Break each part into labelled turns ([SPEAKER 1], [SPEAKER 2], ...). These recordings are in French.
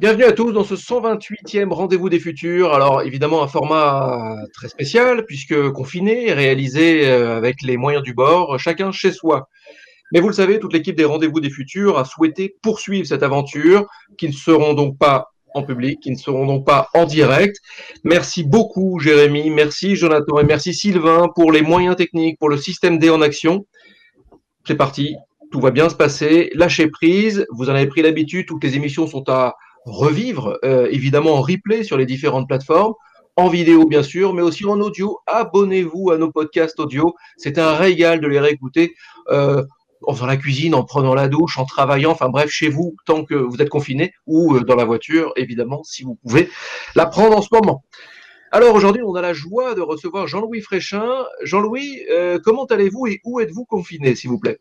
[SPEAKER 1] Bienvenue à tous dans ce 128e rendez-vous des futurs. Alors évidemment un format très spécial puisque confiné, réalisé euh, avec les moyens du bord, chacun chez soi. Mais vous le savez, toute l'équipe des rendez-vous des futurs a souhaité poursuivre cette aventure, qui ne seront donc pas en public, qui ne seront donc pas en direct. Merci beaucoup Jérémy, merci Jonathan et merci Sylvain pour les moyens techniques, pour le système D en action. C'est parti, tout va bien se passer. Lâchez prise, vous en avez pris l'habitude, toutes les émissions sont à revivre, euh, évidemment en replay sur les différentes plateformes, en vidéo bien sûr, mais aussi en audio. Abonnez-vous à nos podcasts audio. C'est un régal de les réécouter euh, en faisant la cuisine, en prenant la douche, en travaillant, enfin bref, chez vous, tant que vous êtes confiné, ou euh, dans la voiture, évidemment, si vous pouvez la prendre en ce moment. Alors aujourd'hui, on a la joie de recevoir Jean-Louis Fréchin. Jean-Louis, comment allez-vous et où êtes-vous confiné, s'il vous plaît?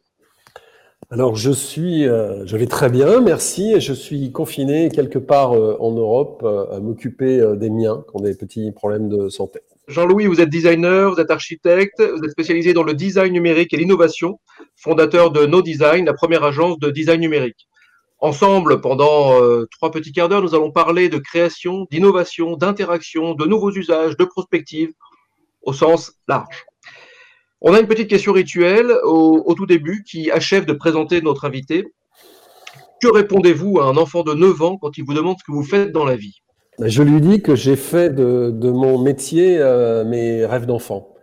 [SPEAKER 2] Alors je suis, euh, je vais très bien, merci. Je suis confiné quelque part euh, en Europe euh, à m'occuper des miens qui ont des petits problèmes de santé.
[SPEAKER 1] Jean-Louis, vous êtes designer, vous êtes architecte, vous êtes spécialisé dans le design numérique et l'innovation, fondateur de No Design, la première agence de design numérique. Ensemble, pendant trois petits quarts d'heure, nous allons parler de création, d'innovation, d'interaction, de nouveaux usages, de prospective, au sens large. On a une petite question rituelle au, tout début qui achève de présenter notre invité. Que répondez-vous à un enfant de 9 ans quand il vous demande ce que vous faites dans la vie?
[SPEAKER 2] Ben, Je lui dis que j'ai fait de, mon métier euh, mes rêves d'enfant,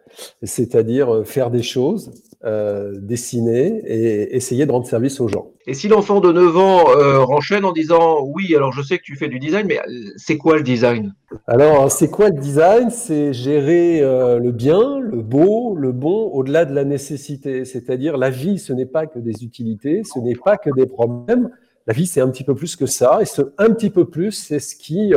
[SPEAKER 2] c'est-à-dire euh, faire des choses, euh, dessiner et essayer de rendre service aux gens.
[SPEAKER 1] Et si l'enfant de 9 ans euh, enchaîne en disant oui, alors je sais que tu fais du design, mais euh, c'est quoi le design?
[SPEAKER 2] Alors, c'est quoi le design? C'est gérer le bien, le beau, le bon, au-delà de la nécessité. C'est-à-dire, la vie, ce n'est pas que des utilités, ce n'est pas que des problèmes. La vie, c'est un petit peu plus que ça. Et ce un petit peu plus, c'est ce qui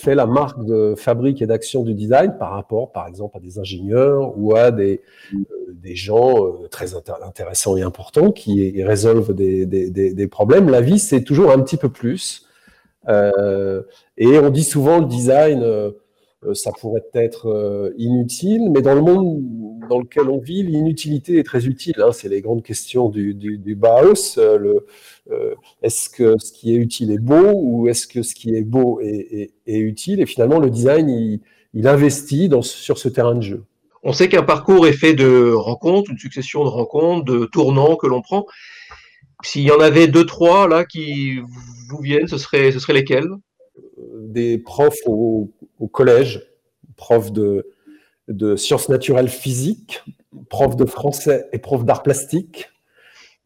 [SPEAKER 2] fait la marque de fabrique et d'action du design par rapport, par exemple, à des ingénieurs ou à des, euh, des gens euh, très intéressants et importants qui résolvent des, des, des problèmes. La vie, c'est toujours un petit peu plus. Euh, et on dit souvent le design, ça pourrait être inutile, mais dans le monde dans lequel on vit, l'inutilité est très utile. Hein. C'est les grandes questions du, du, du Bauhaus. Euh, est-ce que ce qui est utile est beau ou est-ce que ce qui est beau est, utile? Et finalement, le design, il, investit dans, sur ce terrain de jeu.
[SPEAKER 1] On sait qu'un parcours est fait de rencontres, une succession de rencontres, de tournants que l'on prend. S'il y en avait deux, trois là qui vous viennent, ce serait, ce serait lesquels?
[SPEAKER 2] Des profs au, collège, profs de, de sciences naturelles physiques, profs de français et profs d'art plastique,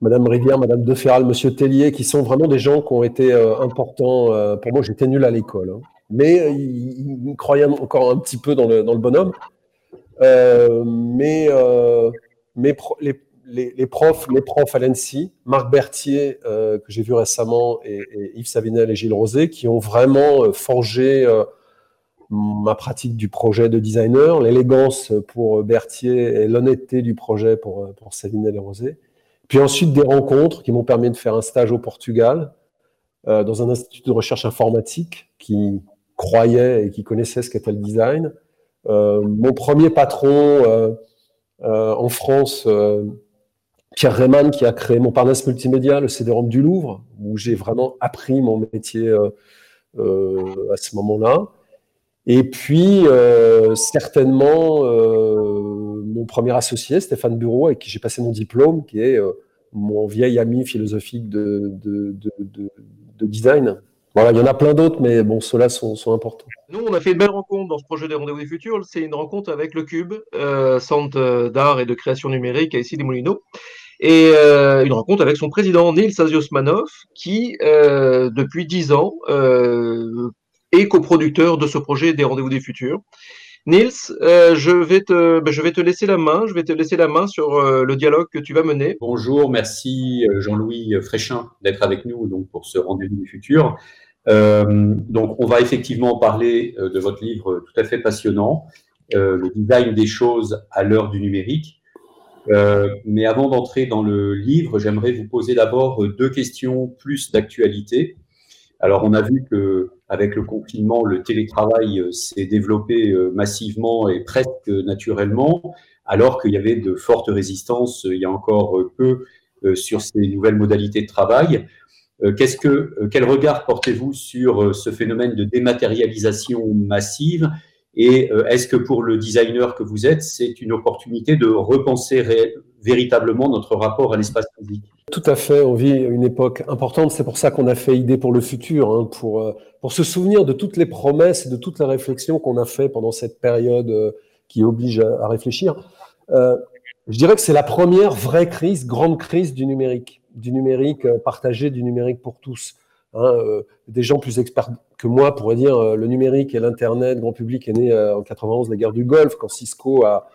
[SPEAKER 2] Madame Rivière, Madame Deferral, Monsieur Tellier, qui sont vraiment des gens qui ont été euh, importants. Euh, pour moi, j'étais nul à l'école, hein. mais euh, ils, croyaient encore un petit peu dans le, bonhomme. mais les, profs, les profs à l'ENSI, Marc Berthier, que j'ai vu récemment, et, Yves Savinel et Gilles Rosé, qui ont vraiment forgé ma pratique du projet de designer, l'élégance pour Berthier et l'honnêteté du projet pour, pour Savinel et. Puis ensuite des rencontres qui m'ont permis de faire un stage au Portugal euh, dans un institut de recherche informatique qui croyait et qui connaissait ce qu'était le design. Euh, mon premier patron euh, en France, Pierre Rayman, qui a créé mon Parnasse Multimédia, le CD-ROM du Louvre, où j'ai vraiment appris mon métier à ce moment-là. Et puis, certainement, mon premier associé, Stéphane Bureau, avec qui j'ai passé mon diplôme, qui est mon vieil ami philosophique de, de, de, design. Voilà, il y en a plein d'autres, mais bon, ceux-là sont, importants.
[SPEAKER 1] Nous, on a fait une belle rencontre dans ce projet des Rendez-vous du Futur. C'est une rencontre avec le Cube, euh, centre d'art et de création numérique à ici des Moulineaux. Et euh, une rencontre avec son président, Nils Asiosmanov, qui, euh, depuis dix ans, euh, est coproducteur de ce projet des Rendez-vous des Futurs. Nils, euh, je, vais te, ben, je vais te laisser la main. Je vais te laisser la main sur euh, le dialogue que tu vas mener.
[SPEAKER 3] Bonjour, merci euh, Jean-Louis Fréchin d'être avec nous donc, pour ce rendez-vous du futur. donc, on va effectivement parler de votre livre tout à fait passionnant, le design des choses à l'heure du numérique. mais avant d'entrer dans le livre, j'aimerais vous poser d'abord deux questions plus d'actualité. Alors, on a vu que avec le confinement, le télétravail euh, s'est développé euh, massivement et presque naturellement, alors qu'il y avait de fortes résistances euh, il y a encore peu sur ces nouvelles modalités de travail. qu'est-ce que, quel regard portez-vous sur ce phénomène de dématérialisation massive? Et est-ce que pour le designer que vous êtes, c'est une opportunité de repenser véritablement notre rapport à l'espace physique?
[SPEAKER 2] Tout à fait, on vit une époque importante, c'est pour ça qu'on a fait Idée pour le futur, hein, pour, pour se souvenir de toutes les promesses et de toutes les réflexions qu'on a fait pendant cette période qui oblige à, réfléchir. Euh, je dirais que c'est la première vraie crise, grande crise du numérique, du numérique euh, partagé, du numérique pour tous. Hein, euh, des gens plus experts que moi pourraient dire euh, le numérique et l'Internet, grand public, est né en 91, la guerre du Golfe, quand Cisco a,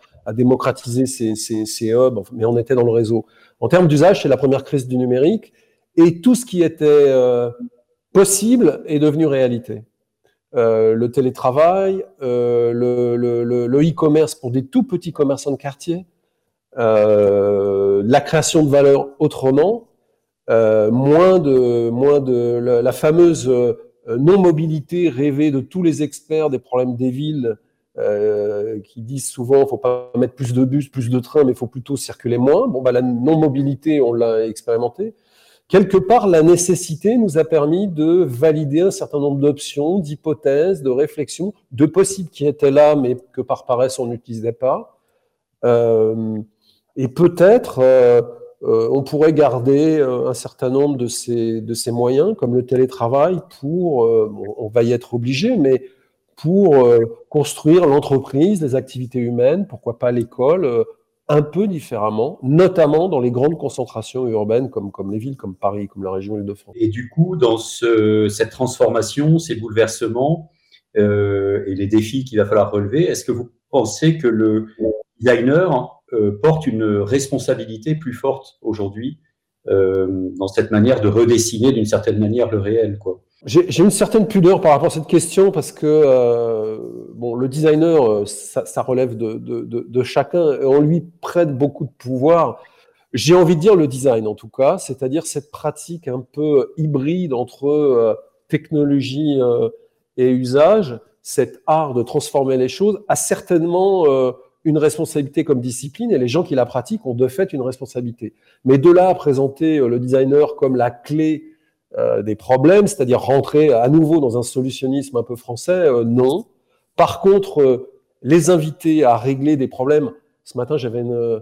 [SPEAKER 2] ses, ses, ses, hubs, mais on était dans le réseau. En termes d'usage, c'est la première crise du numérique, et tout ce qui était possible est devenu réalité. Euh, le télétravail, euh, le e-commerce pour des tout petits commerçants de quartier, euh, la création de valeur autrement, moins de, moins de la, fameuse non-mobilité rêvée de tous les experts des problèmes des villes qui disent souvent faut pas mettre plus de bus, plus de trains, mais il faut plutôt circuler moins. Bon, bah, la non-mobilité, on l'a expérimenté quelque part, la nécessité nous a permis de valider un certain nombre d'options, d'hypothèses, de réflexions, de possibles qui étaient là, mais que par paresse on n'utilisait pas. Euh, et peut-être euh, euh, on pourrait garder un certain nombre de ces, de ces moyens, comme le télétravail, pour, on va y être obligé, mais pour construire l'entreprise, les activités humaines, pourquoi pas l'école, un peu différemment, notamment dans les grandes concentrations urbaines comme, comme les villes, comme Paris, comme la région Île-de-France.
[SPEAKER 3] Et du coup, dans ce, cette transformation, ces bouleversements euh, et les défis qu'il va falloir relever, est-ce que vous pensez que le designer euh, porte une responsabilité plus forte aujourd'hui euh, dans cette manière de redessiner d'une certaine manière le réel quoi?
[SPEAKER 2] J'ai une certaine pudeur par rapport à cette question parce que euh, bon, le designer, euh, ça, ça relève de, de, de, chacun et on lui prête beaucoup de pouvoir. J'ai envie de dire le design en tout cas, c'est-à-dire cette pratique un peu hybride entre euh, technologie euh, et usage, cet art de transformer les choses a certainement une responsabilité comme discipline et les gens qui la pratiquent ont de fait une responsabilité. Mais de là à présenter le designer comme la clé des problèmes, c'est-à-dire rentrer à nouveau dans un solutionnisme un peu français, euh, non. Par contre, euh, les inviter à régler des problèmes. Ce matin, j'avais une,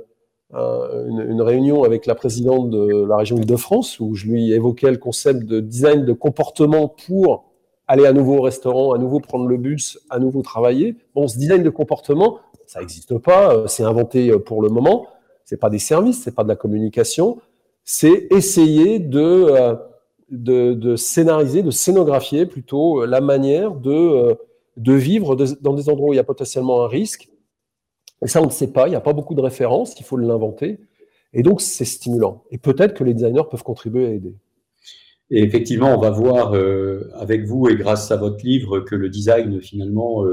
[SPEAKER 2] une, réunion avec la présidente de la région Île-de-France où je lui évoquais le concept de design de comportement pour aller à nouveau au restaurant, à nouveau prendre le bus, à nouveau travailler. Bon, ce design de comportement, ça n'existe pas, c'est inventé pour le moment. C'est pas des services, c'est pas de la communication. C'est essayer de de, scénariser, de scénographier plutôt euh, la manière de, euh, de vivre dans des endroits où il y a potentiellement un risque. Et ça, on ne sait pas, il n'y a pas beaucoup de références, il faut l'inventer. Et donc, c'est stimulant. Et peut-être que les designers peuvent contribuer à aider.
[SPEAKER 3] Et effectivement, on va voir euh, avec vous et grâce à votre livre que le design, finalement,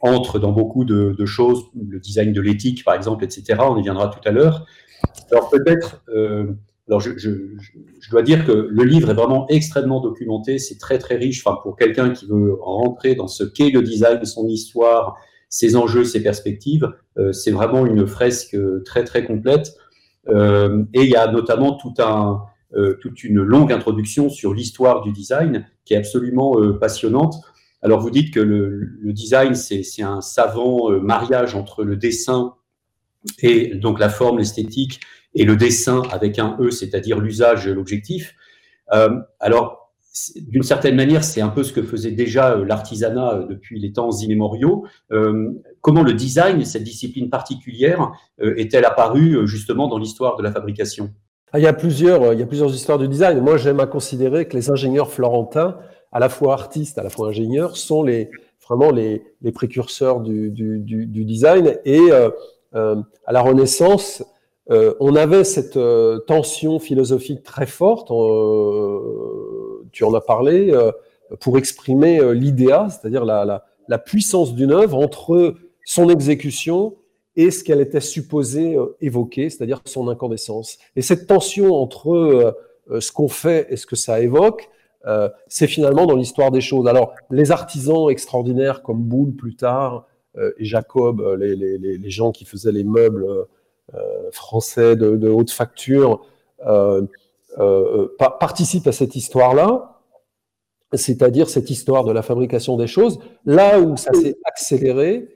[SPEAKER 3] entre dans beaucoup de, de, choses, le design de l'éthique, par exemple, etc. On y viendra tout à l'heure. Alors peut-être alors, je, je, je, dois dire que le livre est vraiment extrêmement documenté, c'est très très riche. Enfin, pour quelqu'un qui veut rentrer dans ce qu'est le design, son histoire, ses enjeux, ses perspectives, euh, c'est vraiment une fresque très très complète. Euh, et il y a notamment tout un, euh, toute une longue introduction sur l'histoire du design qui est absolument euh, passionnante. Alors, vous dites que le, le design, c'est un savant euh, mariage entre le dessin et donc la forme, l'esthétique et le dessin avec un E, c'est-à-dire l'usage, l'objectif. Euh, alors, d'une certaine manière, c'est un peu ce que faisait déjà euh, l'artisanat euh, depuis les temps immémoriaux. Comment le design, cette discipline particulière, est-elle apparue justement dans l'histoire de la fabrication?
[SPEAKER 2] Ah, il y, a plusieurs, il y a plusieurs histoires du design. Moi, j'aime à considérer que les ingénieurs florentins, à la fois artistes, à la fois ingénieurs, sont les, vraiment les, précurseurs du, design. Et à la Renaissance, euh, on avait cette euh, tension philosophique très forte, euh, tu en as parlé, pour exprimer l'idéal, c'est-à-dire la, puissance d'une œuvre entre son exécution et ce qu'elle était supposée évoquer, c'est-à-dire son incandescence. Et cette tension entre ce qu'on fait et ce que ça évoque, c'est finalement dans l'histoire des choses. Alors, les artisans extraordinaires comme Boulle plus tard et Jacob, les, gens qui faisaient les meubles français de, haute facture euh, participe à cette histoire-là, c'est-à-dire cette histoire de la fabrication des choses. Là où ça s'est accéléré,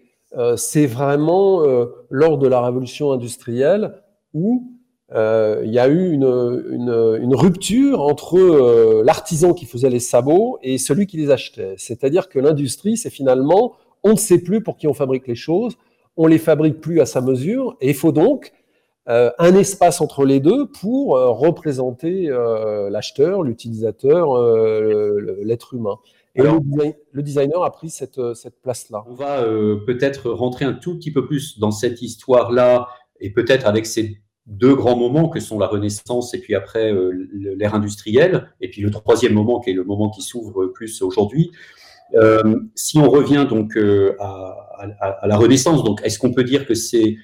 [SPEAKER 2] c'est vraiment lors de la révolution industrielle où il y a eu une rupture entre l'artisan qui faisait les sabots et celui qui les achetait. C'est-à-dire que l'industrie, c'est finalement, on ne sait plus pour qui on fabrique les choses, on les fabrique plus à sa mesure, et il faut donc euh, un espace entre les deux pour euh, représenter euh, l'acheteur, l'utilisateur, l'être humain. Et le, designer a pris cette, cette place-là.
[SPEAKER 3] On va peut-être rentrer un tout petit peu plus dans cette histoire-là, et peut-être avec ces deux grands moments que sont la Renaissance et puis après l'ère industrielle, et puis le troisième moment qui est le moment qui s'ouvre plus aujourd'hui. Si on revient donc à, à, la Renaissance, donc est-ce qu'on peut dire que c'est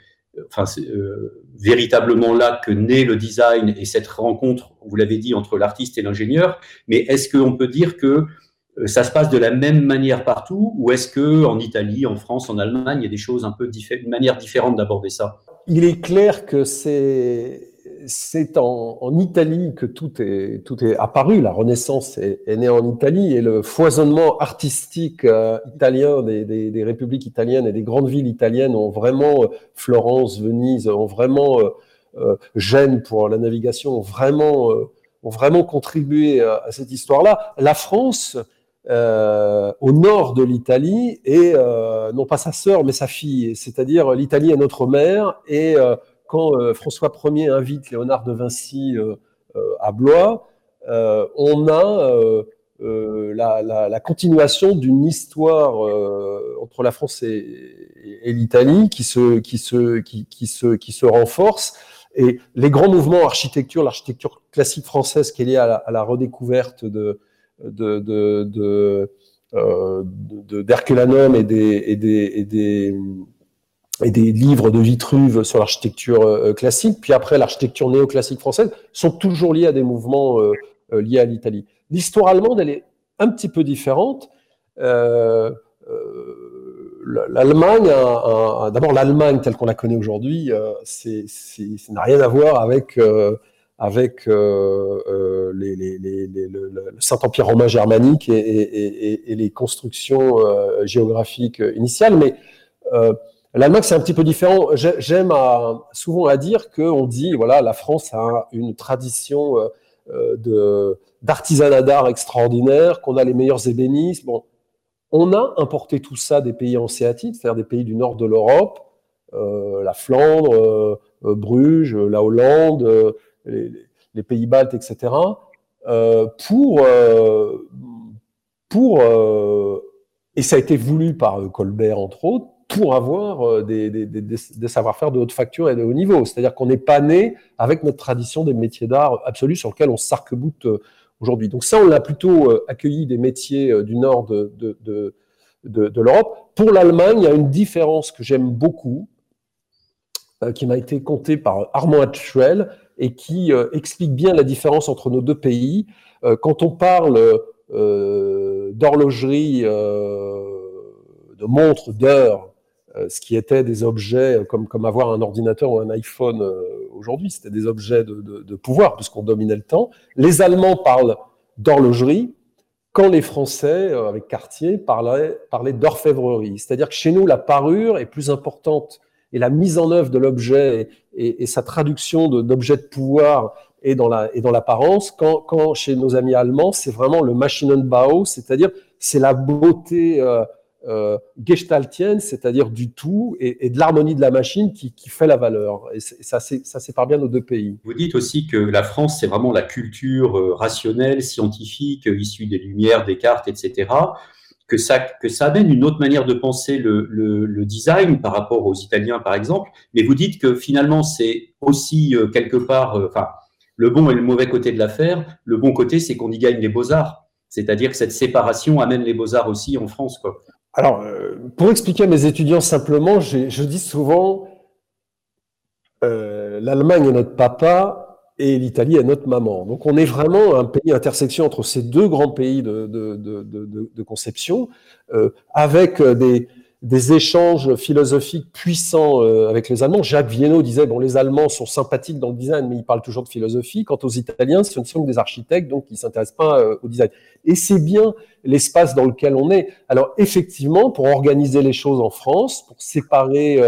[SPEAKER 3] euh, véritablement là que naît le design et cette rencontre, vous l'avez dit, entre l'artiste et l'ingénieur. Mais est-ce qu'on peut dire que euh, ça se passe de la même manière partout ou est-ce que en Italie, en France, en Allemagne, il y a des choses un peu une manière différente d'aborder ça?
[SPEAKER 2] Il est clair que c'est c'est en, Italie que tout est, tout est apparu. La Renaissance est, née en Italie et le foisonnement artistique euh, italien des, des, républiques italiennes et des grandes villes italiennes ont vraiment, euh, Florence, Venise, ont vraiment, euh, euh, Gênes pour la navigation, ont vraiment, ont vraiment contribué à, à cette histoire-là. La France, au nord de l'Italie, est non pas sa sœur, mais sa fille. C'est-à-dire l'Italie est notre mère et quand euh, François Ier invite Léonard de Vinci euh, euh, à Blois, on a la, continuation d'une histoire entre la France et, l'Italie qui se, qui, se, qui, se, qui se renforce. Et les grands mouvements architecture, l'architecture classique française qui est liée à la, redécouverte de, d'Herculanum et des, et des livres de Vitruve sur l'architecture euh, classique, puis après l'architecture néoclassique française, sont toujours liés à des mouvements euh, euh, liés à l'Italie. L'histoire allemande, elle est un petit peu différente. Euh, L'Allemagne, d'abord l'Allemagne telle qu'on la connaît aujourd'hui, c'est ça n'a rien à voir avec avec le Saint-Empire romain germanique et, et, et, les constructions géographiques initiales, mais L'Allemagne, c'est un petit peu différent. J'aime souvent à dire qu'on dit, voilà, la France a une tradition euh, euh, d'artisanat d'art extraordinaire, qu'on a les meilleurs ébénistes. Bon, on a importé tout ça des pays hanséatiques, c'est-à-dire des pays du nord de l'Europe, euh, la Flandre, Bruges, la Hollande, les, pays baltes, etc., pour, pour et ça a été voulu par Colbert, entre autres, pour avoir euh, des, des, des, des savoir-faire de haute facture et de haut niveau. C'est-à-dire qu'on n'est pas né avec notre tradition des métiers d'art absolus sur lequel on s'arc-boute euh, aujourd'hui. Donc ça, on l'a plutôt euh, accueilli des métiers du nord de, de, de, de, l'Europe. Pour l'Allemagne, il y a une différence que j'aime beaucoup, qui m'a été contée par Armand Hatchuel et qui explique bien la différence entre nos deux pays. quand on parle d'horlogerie, de montres, d'heures, euh, ce qui était des objets euh, comme, comme avoir un ordinateur ou un iPhone euh, aujourd'hui, c'était des objets de, de, de pouvoir puisqu'on dominait le temps. Les Allemands parlent d'horlogerie, quand les Français, avec Cartier, parlaient, d'orfèvrerie. C'est-à-dire que chez nous, la parure est plus importante et la mise en œuvre de l'objet et, sa traduction d'objet de, pouvoir est dans l'apparence. Quand, quand chez nos amis allemands, c'est vraiment le Maschinenbau, c'est-à-dire c'est la beauté euh, euh, gestaltienne, c'est-à-dire du tout et, de l'harmonie de la machine qui, fait la valeur. Et, ça, ça sépare bien nos deux pays.
[SPEAKER 3] Vous dites aussi que la France, c'est vraiment la culture euh, rationnelle, scientifique, euh, issue des Lumières, des cartes, etc. Que ça, que ça amène une autre manière de penser le, design par rapport aux Italiens, par exemple. Mais vous dites que finalement, c'est aussi quelque part, enfin, le bon et le mauvais côté de l'affaire. Le bon côté, c'est qu'on y gagne les beaux-arts. C'est-à-dire que cette séparation amène les beaux-arts aussi en France. Quoi.
[SPEAKER 2] Alors, euh, pour expliquer à mes étudiants simplement, je dis souvent, euh, l'Allemagne est notre papa et l'Italie est notre maman. Donc, on est vraiment un pays intersection entre ces deux grands pays de, de, de, de conception, euh, avec des, des échanges philosophiques puissants euh, avec les Allemands. Jacques Vienno disait, bon, les Allemands sont sympathiques dans le design, mais ils parlent toujours de philosophie. Quant aux Italiens, ce ne sont que des architectes, donc ils ne s'intéressent pas euh, au design. Et c'est bien l'espace dans lequel on est. Alors effectivement, pour organiser les choses en France, pour séparer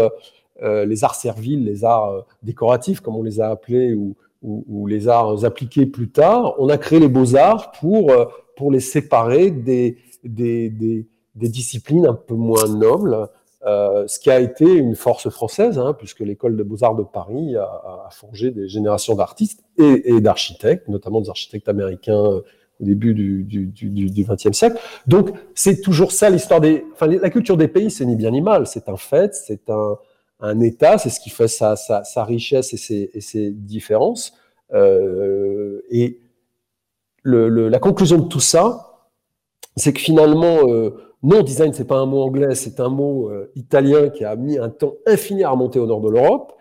[SPEAKER 2] euh, les arts serviles, les arts décoratifs, comme on les a appelés, ou, ou, ou, les arts appliqués plus tard, on a créé les beaux-arts pour, pour les séparer des, des, des des disciplines un peu moins nobles, euh, ce qui a été une force française, hein, puisque l'école de beaux-arts de Paris a, a, forgé des générations d'artistes et, et d'architectes, notamment des architectes américains euh, au début du, du, du, XXe siècle. Donc, c'est toujours ça l'histoire des... Enfin, la culture des pays, c'est ni bien ni mal, c'est un fait, c'est un, un État, c'est ce qui fait sa, sa, sa richesse et ses, et ses différences. Euh, et le, le, la conclusion de tout ça, c'est que finalement... Euh, non, design, c'est pas un mot anglais, c'est un mot euh, italien qui a mis un temps infini à remonter au nord de l'Europe,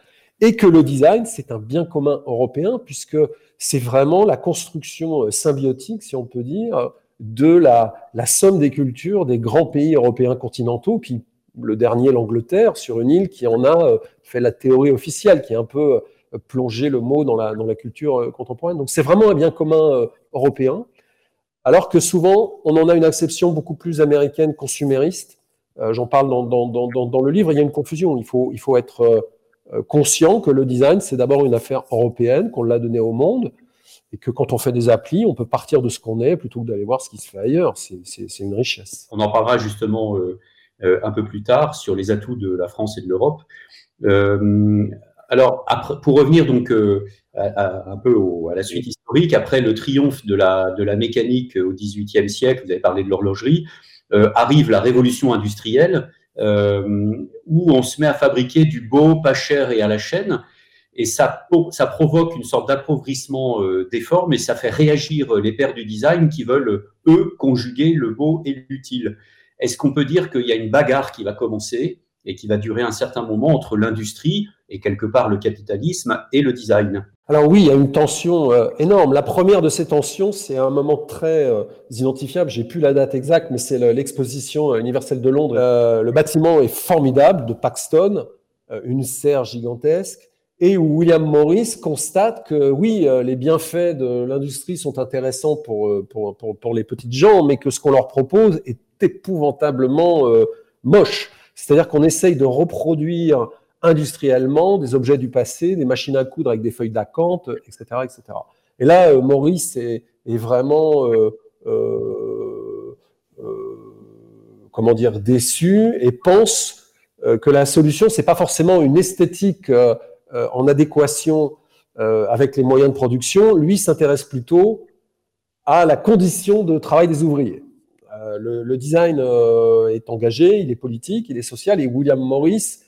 [SPEAKER 2] et que le design, c'est un bien commun européen, puisque c'est vraiment la construction euh, symbiotique, si on peut dire, de la, somme des cultures des grands pays européens continentaux, qui, le dernier, l'Angleterre, sur une île qui en a euh, fait la théorie officielle, qui a un peu plongé le mot dans la culture contemporaine. Donc c'est vraiment un bien commun européen. Alors que souvent, on en a une acception beaucoup plus américaine, consumériste. Euh, J'en parle dans, le livre, il y a une confusion. Il faut, être euh, euh, conscient que le design, c'est d'abord une affaire européenne, qu'on l'a donné au monde, et que quand on fait des applis, on peut partir de ce qu'on est plutôt que d'aller voir ce qui se fait ailleurs. C'est une richesse.
[SPEAKER 3] On en parlera justement un peu plus tard sur les atouts de la France et de l'Europe. Alors, pour revenir donc un peu à la suite historique, après le triomphe de la, mécanique au XVIIIe siècle, vous avez parlé de l'horlogerie, euh, arrive la révolution industrielle euh, où on se met à fabriquer du beau, pas cher et à la chaîne. Et ça, provoque une sorte d'appauvrissement euh, des formes et ça fait réagir les pères du design qui veulent, eux, conjuguer le beau et l'utile. Est-ce qu'on peut dire qu'il y a une bagarre qui va commencer et qui va durer un certain moment entre l'industrie et quelque part le capitalisme et le design?
[SPEAKER 2] Alors oui, il y a une tension euh, énorme. La première de ces tensions, c'est un moment très euh, identifiable. J'ai plus la date exacte, mais c'est l'exposition universelle de Londres. Euh, le bâtiment est formidable de Paxton, euh, une serre gigantesque, et où William Morris constate que oui, les bienfaits de l'industrie sont intéressants pour, pour, pour, pour, les petites gens, mais que ce qu'on leur propose est épouvantablement moche. C'est-à-dire qu'on essaye de reproduire industriellement des objets du passé, des machines à coudre avec des feuilles d'acanthe, etc., etc. Et là, euh, Maurice est, vraiment, euh, euh, comment dire, déçu et pense que la solution, c'est pas forcément une esthétique en adéquation avec les moyens de production. Lui s'intéresse plutôt à la condition de travail des ouvriers. Le, le, design est engagé, il est politique, il est social, et William Morris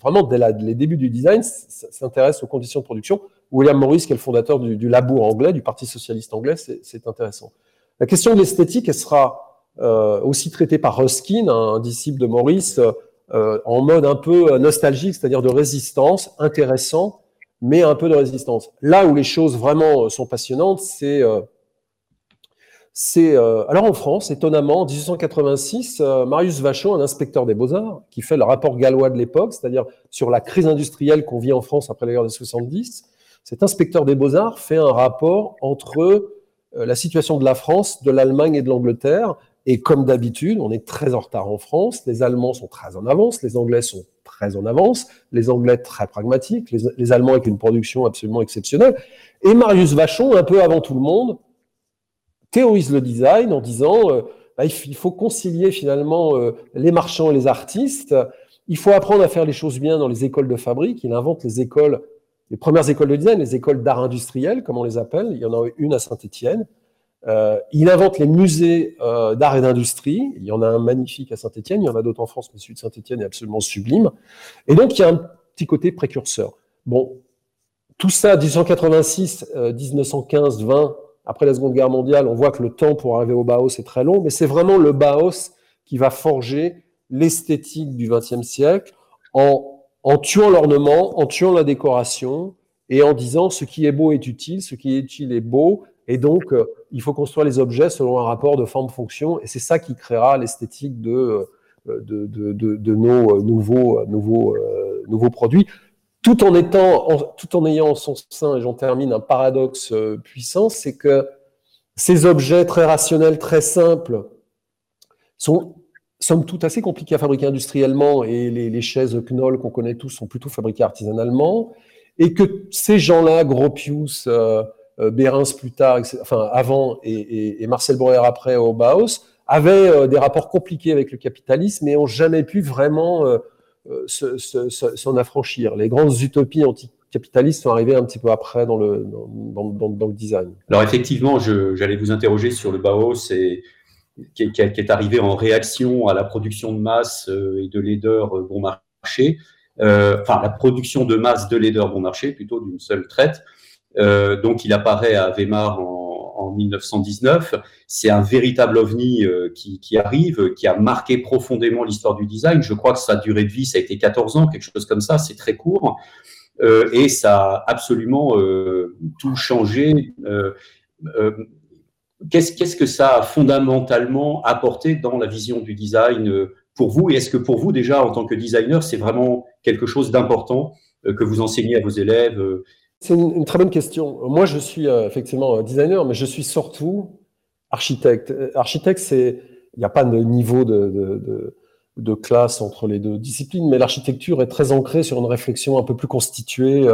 [SPEAKER 2] vraiment dès les débuts du design, s'intéresse aux conditions de production. William Morris, qui est le fondateur du, Labour anglais, du Parti socialiste anglais, c'est intéressant. La question de l'esthétique, elle sera euh, aussi traitée par Ruskin, un, disciple de Morris, euh, en mode un peu nostalgique, c'est-à-dire de résistance, intéressant, mais un peu de résistance. Là où les choses vraiment sont passionnantes, c'est euh, c'est euh, alors en France, étonnamment, en 1886, euh, Marius Vachon, un inspecteur des beaux-arts, qui fait le rapport gallois de l'époque, c'est-à-dire sur la crise industrielle qu'on vit en France après la guerre de 70, cet inspecteur des beaux-arts fait un rapport entre euh, la situation de la France, de l'Allemagne et de l'Angleterre. Et comme d'habitude, on est très en retard en France. Les Allemands sont très en avance, les Anglais sont très en avance, les Anglais très pragmatiques, les, les Allemands avec une production absolument exceptionnelle. Et Marius Vachon, un peu avant tout le monde, théorise le design en disant euh, bah, il faut concilier finalement euh, les marchands et les artistes. Il faut apprendre à faire les choses bien dans les écoles de fabrique. Il invente les écoles, les premières écoles de design, les écoles d'art industriel, comme on les appelle. Il y en a une à Saint-Étienne. Euh, il invente les musées euh, d'art et d'industrie. Il y en a un magnifique à Saint-Étienne. Il y en a d'autres en France, mais celui de Saint-Étienne est absolument sublime. Et donc, il y a un petit côté précurseur. Bon, tout ça, 1886, 1915, 20, après la Seconde Guerre mondiale, on voit que le temps pour arriver au Bauhaus est très long, mais c'est vraiment le Bauhaus qui va forger l'esthétique du XXe siècle en, en tuant l'ornement, en tuant la décoration et en disant ce qui est beau est utile, ce qui est utile est beau, et donc euh, il faut construire les objets selon un rapport de forme-fonction, et c'est ça qui créera l'esthétique de, de, de, nos nouveaux, nouveaux, nouveaux produits, tout en, étant, tout en ayant en son sein, et j'en termine, un paradoxe puissant, c'est que ces objets très rationnels, très simples, sont somme toute assez compliqués à fabriquer industriellement, et les, chaises Knoll qu'on connaît tous sont plutôt fabriquées artisanalement, et que ces gens-là, Gropius, euh, euh plus tard, enfin avant, et, Marcel Breuer après au Bauhaus, avaient euh, des rapports compliqués avec le capitalisme et ont jamais pu vraiment euh, s'en affranchir. Les grandes utopies anticapitalistes sont arrivées un petit peu après dans le, dans, le design.
[SPEAKER 3] Alors effectivement, j'allais vous interroger sur le Bauhaus et qui, est arrivé en réaction à la production de masse et de laideur bon marché. Euh, enfin la production de masse de laideur bon marché, plutôt d'une seule traite. Euh, donc il apparaît à Weimar en, en 1919. C'est un véritable ovni euh, qui, arrive, qui a marqué profondément l'histoire du design. Je crois que sa durée de vie, ça a été 14 ans, quelque chose comme ça, c'est très court. Euh, et ça a absolument euh, tout changé. Qu'est-ce que ça a fondamentalement apporté dans la vision du design pour vous? Et est-ce que pour vous, déjà, en tant que designer, c'est vraiment quelque chose d'important que vous enseignez à vos élèves?
[SPEAKER 2] C'est une, très bonne question. Moi, je suis euh, effectivement designer, mais je suis surtout architecte. Architecte, c'est il n'y a pas de niveau de, classe entre les deux disciplines, mais l'architecture est très ancrée sur une réflexion un peu plus constituée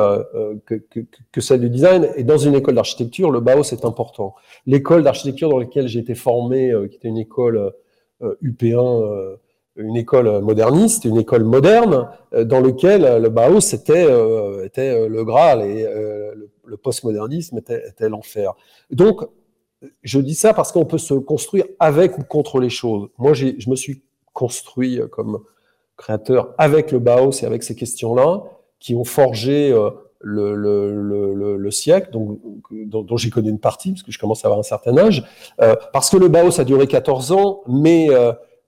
[SPEAKER 2] que, celle du design. Et dans une école d'architecture, le Bauhaus est important. L'école d'architecture dans laquelle j'ai été formé, qui était une école UP1 une école moderniste, une école moderne, euh, dans lequel euh, le Bauhaus était, euh, le Graal et le, postmodernisme était, l'enfer. Donc, je dis ça parce qu'on peut se construire avec ou contre les choses. Moi, je me suis construit comme créateur avec le Bauhaus et avec ces questions-là, qui ont forgé le, le, le, siècle, dont, j'ai connu une partie, parce que je commence à avoir un certain âge, parce que le Bauhaus a duré 14 ans, mais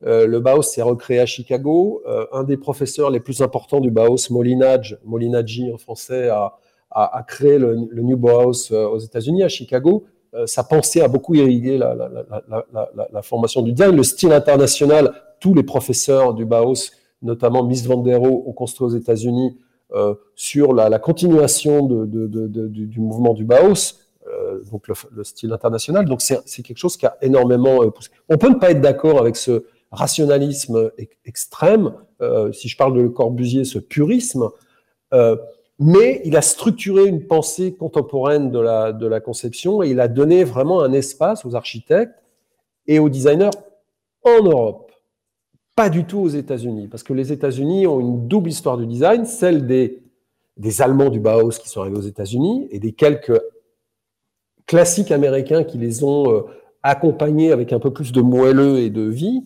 [SPEAKER 2] le Bauhaus s'est recréé à Chicago. Euh, un des professeurs les plus importants du Bauhaus, Molinage, Molinaggi en français, a, créé le, New Bauhaus euh, aux États-Unis, à Chicago. sa pensée a beaucoup irrigué la, formation du design. Le style international, tous les professeurs du Bauhaus, notamment Miss Van der Rohe, ont construit aux États-Unis euh, sur la, continuation du mouvement du Bauhaus, euh, donc le, style international. Donc c'est quelque chose qui a énormément poussé. On peut ne pas être d'accord avec ce, rationalisme extrême, euh, si je parle de Le Corbusier, ce purisme, euh, mais il a structuré une pensée contemporaine de la, de la conception et il a donné vraiment un espace aux architectes et aux designers en Europe, pas du tout aux États-Unis, parce que les États-Unis ont une double histoire du design, celle des, des Allemands du Bauhaus qui sont arrivés aux États-Unis et des quelques classiques américains qui les ont euh, accompagnés avec un peu plus de moelleux et de vie,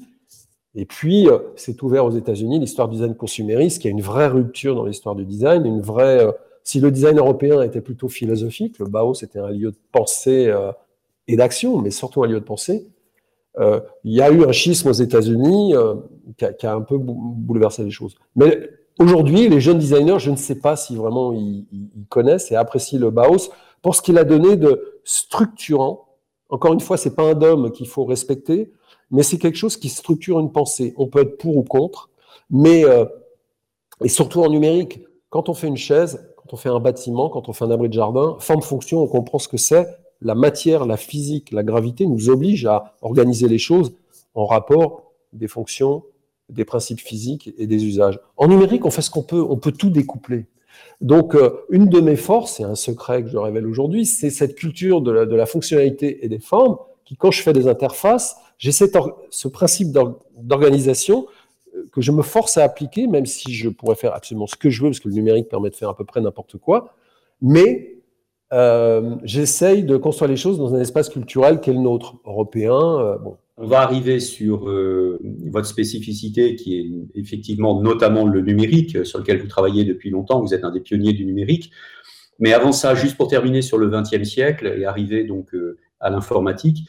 [SPEAKER 2] et puis, euh, c'est ouvert aux États-Unis l'histoire du design consumériste, qui a une vraie rupture dans l'histoire du design, une vraie. Euh, si le design européen était plutôt philosophique, le Bauhaus était un lieu de pensée euh, et d'action, mais surtout un lieu de pensée. il y a eu un schisme aux États-Unis qui, qui, a un peu bouleversé les choses. Mais aujourd'hui, les jeunes designers, je ne sais pas si vraiment ils, ils connaissent et apprécient le Bauhaus pour ce qu'il a donné de structurant. Encore une fois, c'est pas un dôme qu'il faut respecter, mais c'est quelque chose qui structure une pensée. On peut être pour ou contre, mais euh, et surtout en numérique, quand on fait une chaise, quand on fait un bâtiment, quand on fait un abri de jardin, forme-fonction, on comprend ce que c'est. La matière, la physique, la gravité nous oblige à organiser les choses en rapport des fonctions, des principes physiques et des usages. En numérique, on fait ce qu'on peut, on peut tout découpler. Donc, euh, une de mes forces, et un secret que je révèle aujourd'hui, c'est cette culture de la, de la fonctionnalité et des formes qui, quand je fais des interfaces, j'ai ce principe d'organisation euh, que je me force à appliquer, même si je pourrais faire absolument ce que je veux, parce que le numérique permet de faire à peu près n'importe quoi. Mais euh, j'essaye de construire les choses dans un espace culturel qui est le nôtre, européen. Euh, bon.
[SPEAKER 3] On va arriver sur votre spécificité qui est effectivement notamment le numérique, sur lequel vous travaillez depuis longtemps. Vous êtes un des pionniers du numérique. Mais avant ça, juste pour terminer sur le XXe siècle et arriver donc à l'informatique,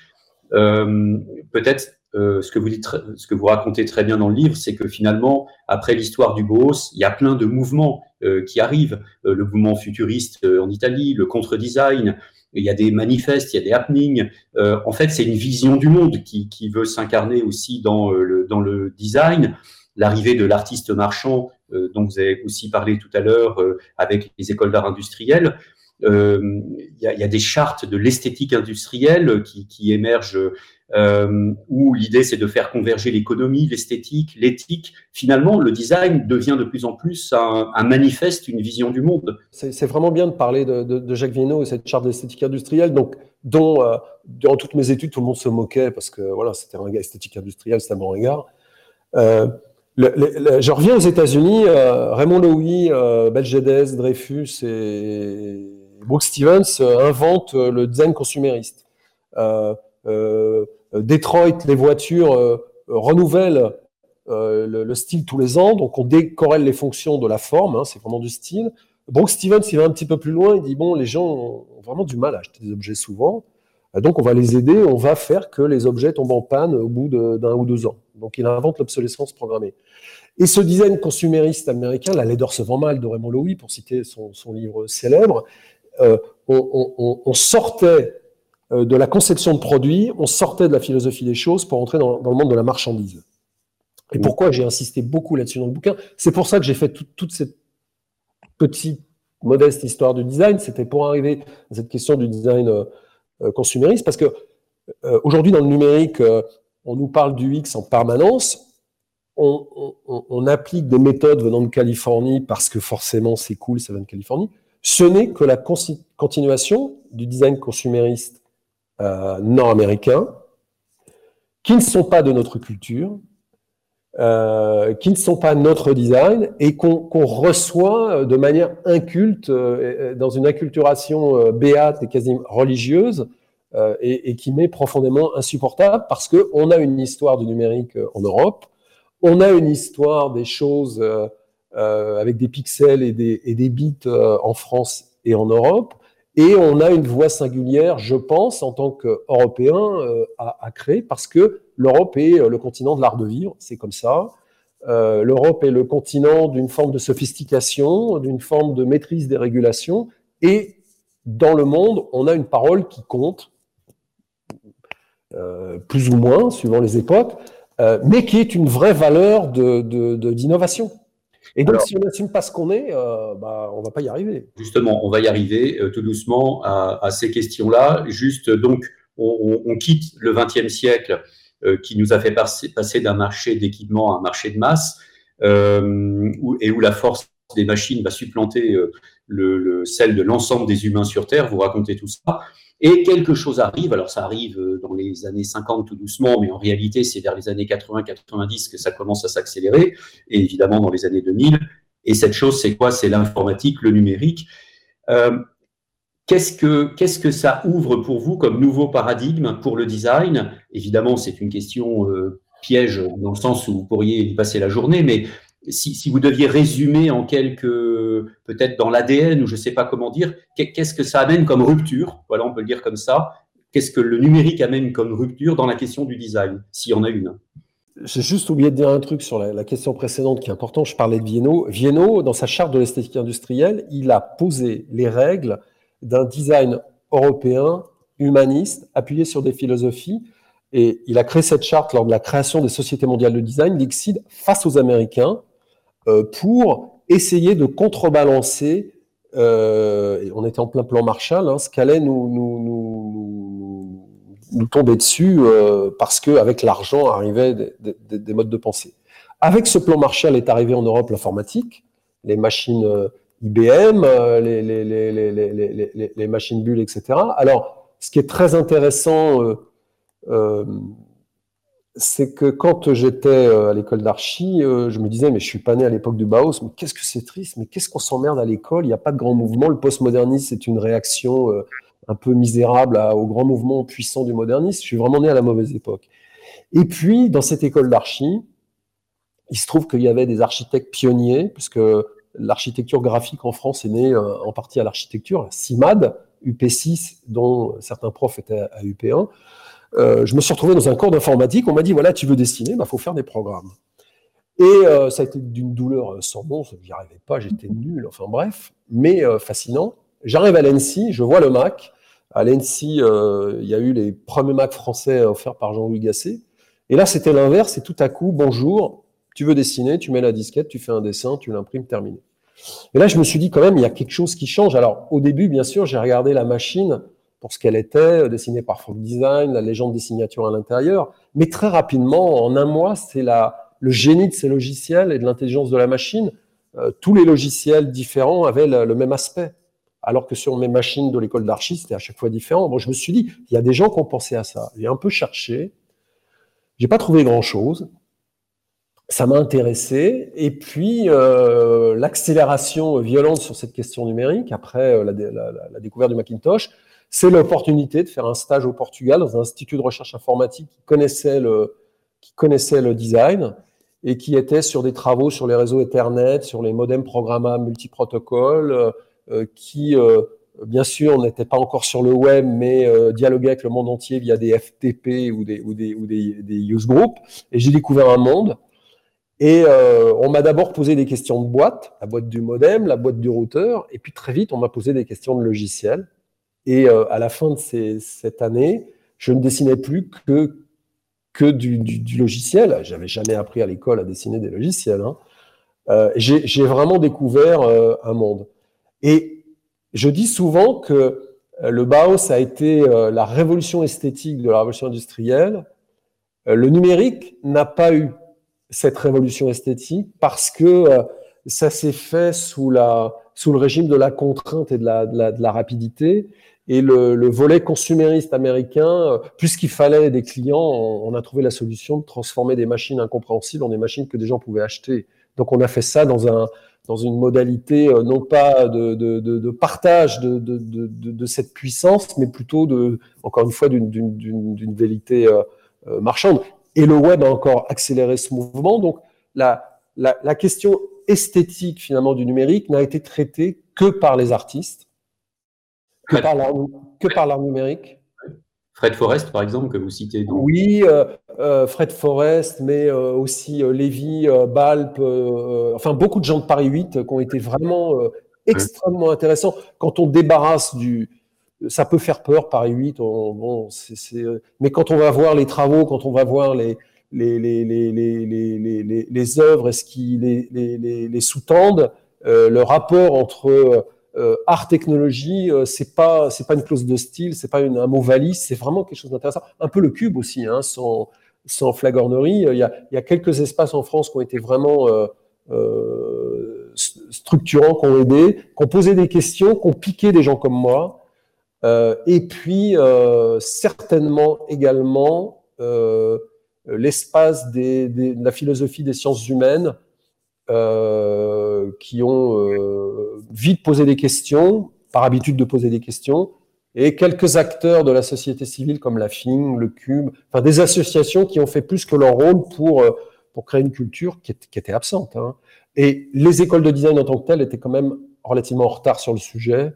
[SPEAKER 3] peut-être euh, ce que vous dites, ce que vous racontez très bien dans le livre, c'est que finalement, après l'histoire du Boos, il y a plein de mouvements euh, qui arrivent. Euh, le mouvement futuriste en Italie, le contre-design, il y a des manifestes, il y a des happenings. en fait, c'est une vision du monde qui, qui veut s'incarner aussi dans le, dans le design. L'arrivée de l'artiste marchand, dont vous avez aussi parlé tout à l'heure avec les écoles d'art industrielles. Il y, a, y, a, des chartes de l'esthétique industrielle qui, émergent euh, où l'idée c'est de faire converger l'économie, l'esthétique, l'éthique. Finalement, le design devient de plus en plus un, manifeste, une vision du monde.
[SPEAKER 2] C'est vraiment bien de parler de, Jacques Vienno et cette charte d'esthétique industrielle, dont euh, dans toutes mes études tout le monde se moquait parce que voilà, c'était un gars esthétique industrielle, c'était un bon regard. Euh, je reviens aux États-Unis. Euh, Raymond Loewy, euh, Belgédès, Dreyfus et Brooke Stevens euh, inventent le design consumériste. Euh, euh, Detroit, les voitures euh, renouvellent euh, le, style tous les ans, donc on décorrèle les fonctions de la forme, hein, c'est vraiment du style. Brooke Stevens, il va un petit peu plus loin, il dit bon, les gens ont vraiment du mal à acheter des objets souvent, donc on va les aider, on va faire que les objets tombent en panne au bout d'un ou deux ans. Donc il invente l'obsolescence programmée. Et ce design consumériste américain, La laideur se vend mal de Raymond Loewy, pour citer son, livre célèbre, euh, on, on, on, sortait euh, de la conception de produits, on sortait de la philosophie des choses pour entrer dans, dans le monde de la marchandise. Et pourquoi j'ai insisté beaucoup là-dessus dans le bouquin? C'est pour ça que j'ai fait tout, toute cette petite, modeste histoire du design. C'était pour arriver à cette question du design euh, consumériste, parce que euh, aujourd'hui dans le numérique, euh, on nous parle du X en permanence. On, on, on, applique des méthodes venant de Californie parce que forcément c'est cool, ça vient de Californie. Ce n'est que la continuation du design consumériste euh, nord-américains qui ne sont pas de notre culture, euh, qui ne sont pas notre design et qu'on qu reçoit de manière inculte, euh, dans une acculturation euh, béate et quasi religieuse, euh, et, et, qui m'est profondément insupportable parce qu'on a une histoire du numérique en Europe, on a une histoire des choses avec des pixels et des, bits en France et en Europe, et on a une voix singulière, je pense, en tant qu'Européen, euh, à, créer, parce que l'Europe est euh, le continent de l'art de vivre, c'est comme ça. Euh, L'Europe est le continent d'une forme de sophistication, d'une forme de maîtrise des régulations, et dans le monde, on a une parole qui compte, euh, plus ou moins, suivant les époques, euh, mais qui est une vraie valeur d'innovation. Et donc, Alors, si on n'assume pas ce qu'on est, euh, bah, on va pas y arriver.
[SPEAKER 3] Justement, on va y arriver euh, tout doucement à, à ces questions-là. Juste, donc, on, on, quitte le XXe siècle euh, qui nous a fait passer, passer d'un marché d'équipement à un marché de masse, euh, où, et où la force des machines va supplanter euh, le, le, celle de l'ensemble des humains sur Terre. Vous racontez tout ça. Et quelque chose arrive, alors ça arrive euh, dans les années 50 tout doucement, mais en réalité c'est vers les années 80-90 que ça commence à s'accélérer, et évidemment dans les années 2000. Et cette chose, c'est quoi? C'est l'informatique, le numérique. Euh, Qu'est-ce que, ça ouvre pour vous comme nouveau paradigme pour le design? Évidemment, c'est une question euh, piège dans le sens où vous pourriez y passer la journée, mais si, vous deviez résumer en quelques, peut-être dans l'ADN ou je ne sais pas comment dire, qu'est-ce que ça amène comme rupture? Voilà, on peut le dire comme ça. Qu'est-ce que le numérique amène comme rupture dans la question du design, s'il y en a une?
[SPEAKER 2] J'ai juste oublié de dire un truc sur la, question précédente qui est important. Je parlais de Vienno. Vienno, dans sa charte de l'esthétique industrielle, il a posé les règles d'un design européen humaniste appuyé sur des philosophies. Et il a créé cette charte lors de la création des sociétés mondiales de design, l'ICSID, face aux Américains, pour essayer de contrebalancer, euh, on était en plein plan Marshall, hein, ce qu'allait nous, nous, nous, nous, tomber dessus euh, parce qu'avec l'argent arrivaient des, des, des, modes de pensée. Avec ce plan Marshall est arrivé en Europe l'informatique, les machines IBM, les, les, les, les, machines bulles, etc. Alors, ce qui est très intéressant, euh, c'est que quand j'étais euh, à l'école d'archi, euh, je me disais, mais je suis pas né à l'époque du Bauhaus, mais qu'est-ce que c'est triste, mais qu'est-ce qu'on s'emmerde à l'école, il n'y a pas de grand mouvement, le postmodernisme c'est une réaction euh, un peu misérable au grand mouvement puissant du modernisme, je suis vraiment né à la mauvaise époque. Et puis, dans cette école d'archi, il se trouve qu'il y avait des architectes pionniers, puisque l'architecture graphique en France est née en partie à l'architecture, CIMAD, UP6, dont certains profs étaient à UP1, je me suis retrouvé dans un cours d'informatique. On m'a dit voilà, tu veux dessiner, il bah, faut faire des programmes. Et ça a été d'une douleur sans nom, je n'y arrivais pas, j'étais nul, enfin bref, mais fascinant. J'arrive à l'ENSI, je vois le Mac. À l'ENSI, il y a eu les premiers Mac français offerts par Jean-Louis Gasset. Et là, c'était l'inverse, et tout à coup, bonjour, tu veux dessiner, tu mets la disquette, tu fais un dessin, tu l'imprimes, terminé. Et là, je me suis dit quand même, il y a quelque chose qui change. Alors, au début, bien sûr, j'ai regardé la machine pour ce qu'elle était, euh, dessinée par Folk Design, la légende des signatures à l'intérieur. Mais très rapidement, en un mois, c'est le génie de ces logiciels et de l'intelligence de la machine. Euh, tous les logiciels différents avaient le, même aspect. Alors que sur mes machines de l'école d'archi, c'était à chaque fois différent. Bon, je me suis dit, il y a des gens qui ont pensé à ça. J'ai un peu cherché. J'ai pas trouvé grand chose ça m'a intéressé. Et puis, euh, l'accélération violente sur cette question numérique, après la, découverte du Macintosh, c'est l'opportunité de faire un stage au Portugal dans un institut de recherche informatique qui connaissait le, design et qui était sur des travaux sur les réseaux Ethernet, sur les modems programmables multiprotocoles, euh, qui, bien sûr, n'étaient pas encore sur le web, mais dialoguaient avec le monde entier via des FTP ou des, ou des, use groups. Et j'ai découvert un monde et euh, on m'a d'abord posé des questions de boîte, la boîte du modem, la boîte du routeur, et puis très vite, on m'a posé des questions de logiciel. Et euh, à la fin de cette année, je ne dessinais plus que, que du, du, logiciel. J'avais jamais appris à l'école à dessiner des logiciels. Hein. Euh, J'ai vraiment découvert euh, un monde. Et je dis souvent que le Bauhaus a été la révolution esthétique de la révolution industrielle. le numérique n'a pas eu cette révolution esthétique parce que ça s'est fait sous, la, sous le régime de la contrainte et de la, de la, rapidité. Et le, le, volet consumériste américain, euh, puisqu'il fallait des clients, on, a trouvé la solution de transformer des machines incompréhensibles en des machines que des gens pouvaient acheter. Donc on a fait ça dans, un, dans une modalité euh, non pas de, de, de, de partage de, de, cette puissance, mais plutôt de, encore une fois, d'une vérité marchande. Et le web a encore accéléré ce mouvement. Donc, la, la, la question esthétique finalement du numérique n'a été traitée que par les artistes, que par que par l'art numérique.
[SPEAKER 3] Fred Forrest, par exemple, que vous citez.
[SPEAKER 2] Oui, euh, euh, Fred Forrest, mais euh, aussi euh, Lévy, Balp, enfin beaucoup de gens de Paris 8 qui ont été vraiment extrêmement intéressants. Quand on débarrasse du, ça peut faire peur, Paris 8. bon, c'est, mais quand on va voir les travaux, quand on va voir les, les, les, les, les, les œuvres et ce qui les, les, les sous-tendent, le rapport entre euh, art technologie, euh, c'est pas c'est pas une clause de style, c'est pas un mot valise, c'est vraiment quelque chose d'intéressant. Un peu le cube aussi, hein, sans, sans flagornerie. Il y, a, y a quelques espaces en France qui ont été vraiment euh, euh, structurants, qui ont aidé, qui ont posé des questions, qui ont piqué des gens comme moi. Euh, et puis, euh, certainement également, euh, l'espace de la philosophie des sciences humaines qui ont vite posé des questions, par habitude de poser des questions, et quelques acteurs de la société civile comme la FING, le CUBE, enfin des associations qui ont fait plus que leur rôle pour, pour créer une culture qui, est, qui était absente. Hein. Et les écoles de design en tant que telles étaient quand même relativement en retard sur le sujet.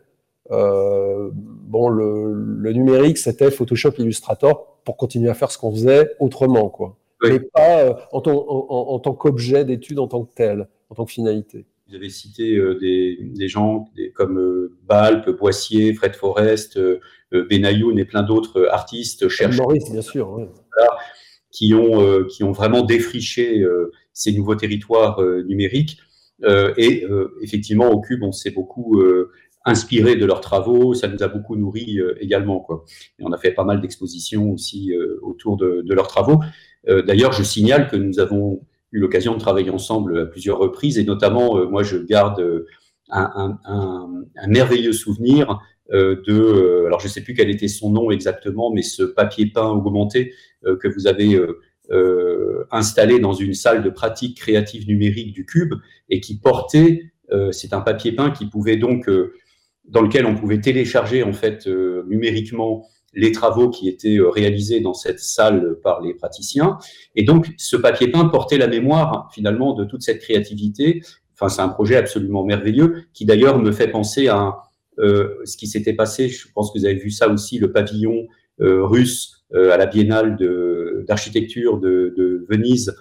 [SPEAKER 2] Euh, bon, le, le numérique, c'était Photoshop, Illustrator pour continuer à faire ce qu'on faisait autrement, quoi. Mais pas euh, en, en, en, tant qu'objet d'étude en tant que tel, en tant que finalité.
[SPEAKER 3] Vous avez cité euh, des, des, gens des, comme euh, Balp, Boissier, Fred Forrest, euh, Benayoun et plein d'autres artistes, chercheurs.
[SPEAKER 2] Maurice, bien sûr. Oui.
[SPEAKER 3] qui, ont, qui ont vraiment défriché ces nouveaux territoires numériques. et effectivement, au Cube, on s'est beaucoup inspiré de leurs travaux, ça nous a beaucoup nourri euh, également. Quoi. Et on a fait pas mal d'expositions aussi autour de, de, leurs travaux. D'ailleurs, je signale que nous avons eu l'occasion de travailler ensemble à plusieurs reprises, et notamment, moi, je garde un, un, un, un merveilleux souvenir de, alors je ne sais plus quel était son nom exactement, mais ce papier peint augmenté que vous avez installé dans une salle de pratique créative numérique du Cube et qui portait, c'est un papier peint qui pouvait donc dans lequel on pouvait télécharger en fait euh, numériquement les travaux qui étaient euh, réalisés dans cette salle par les praticiens. Et donc, ce papier peint portait la mémoire finalement de toute cette créativité. Enfin, c'est un projet absolument merveilleux qui d'ailleurs me fait penser à euh, ce qui s'était passé. Je pense que vous avez vu ça aussi, le pavillon euh, russe à la Biennale d'architecture de, de, Venise,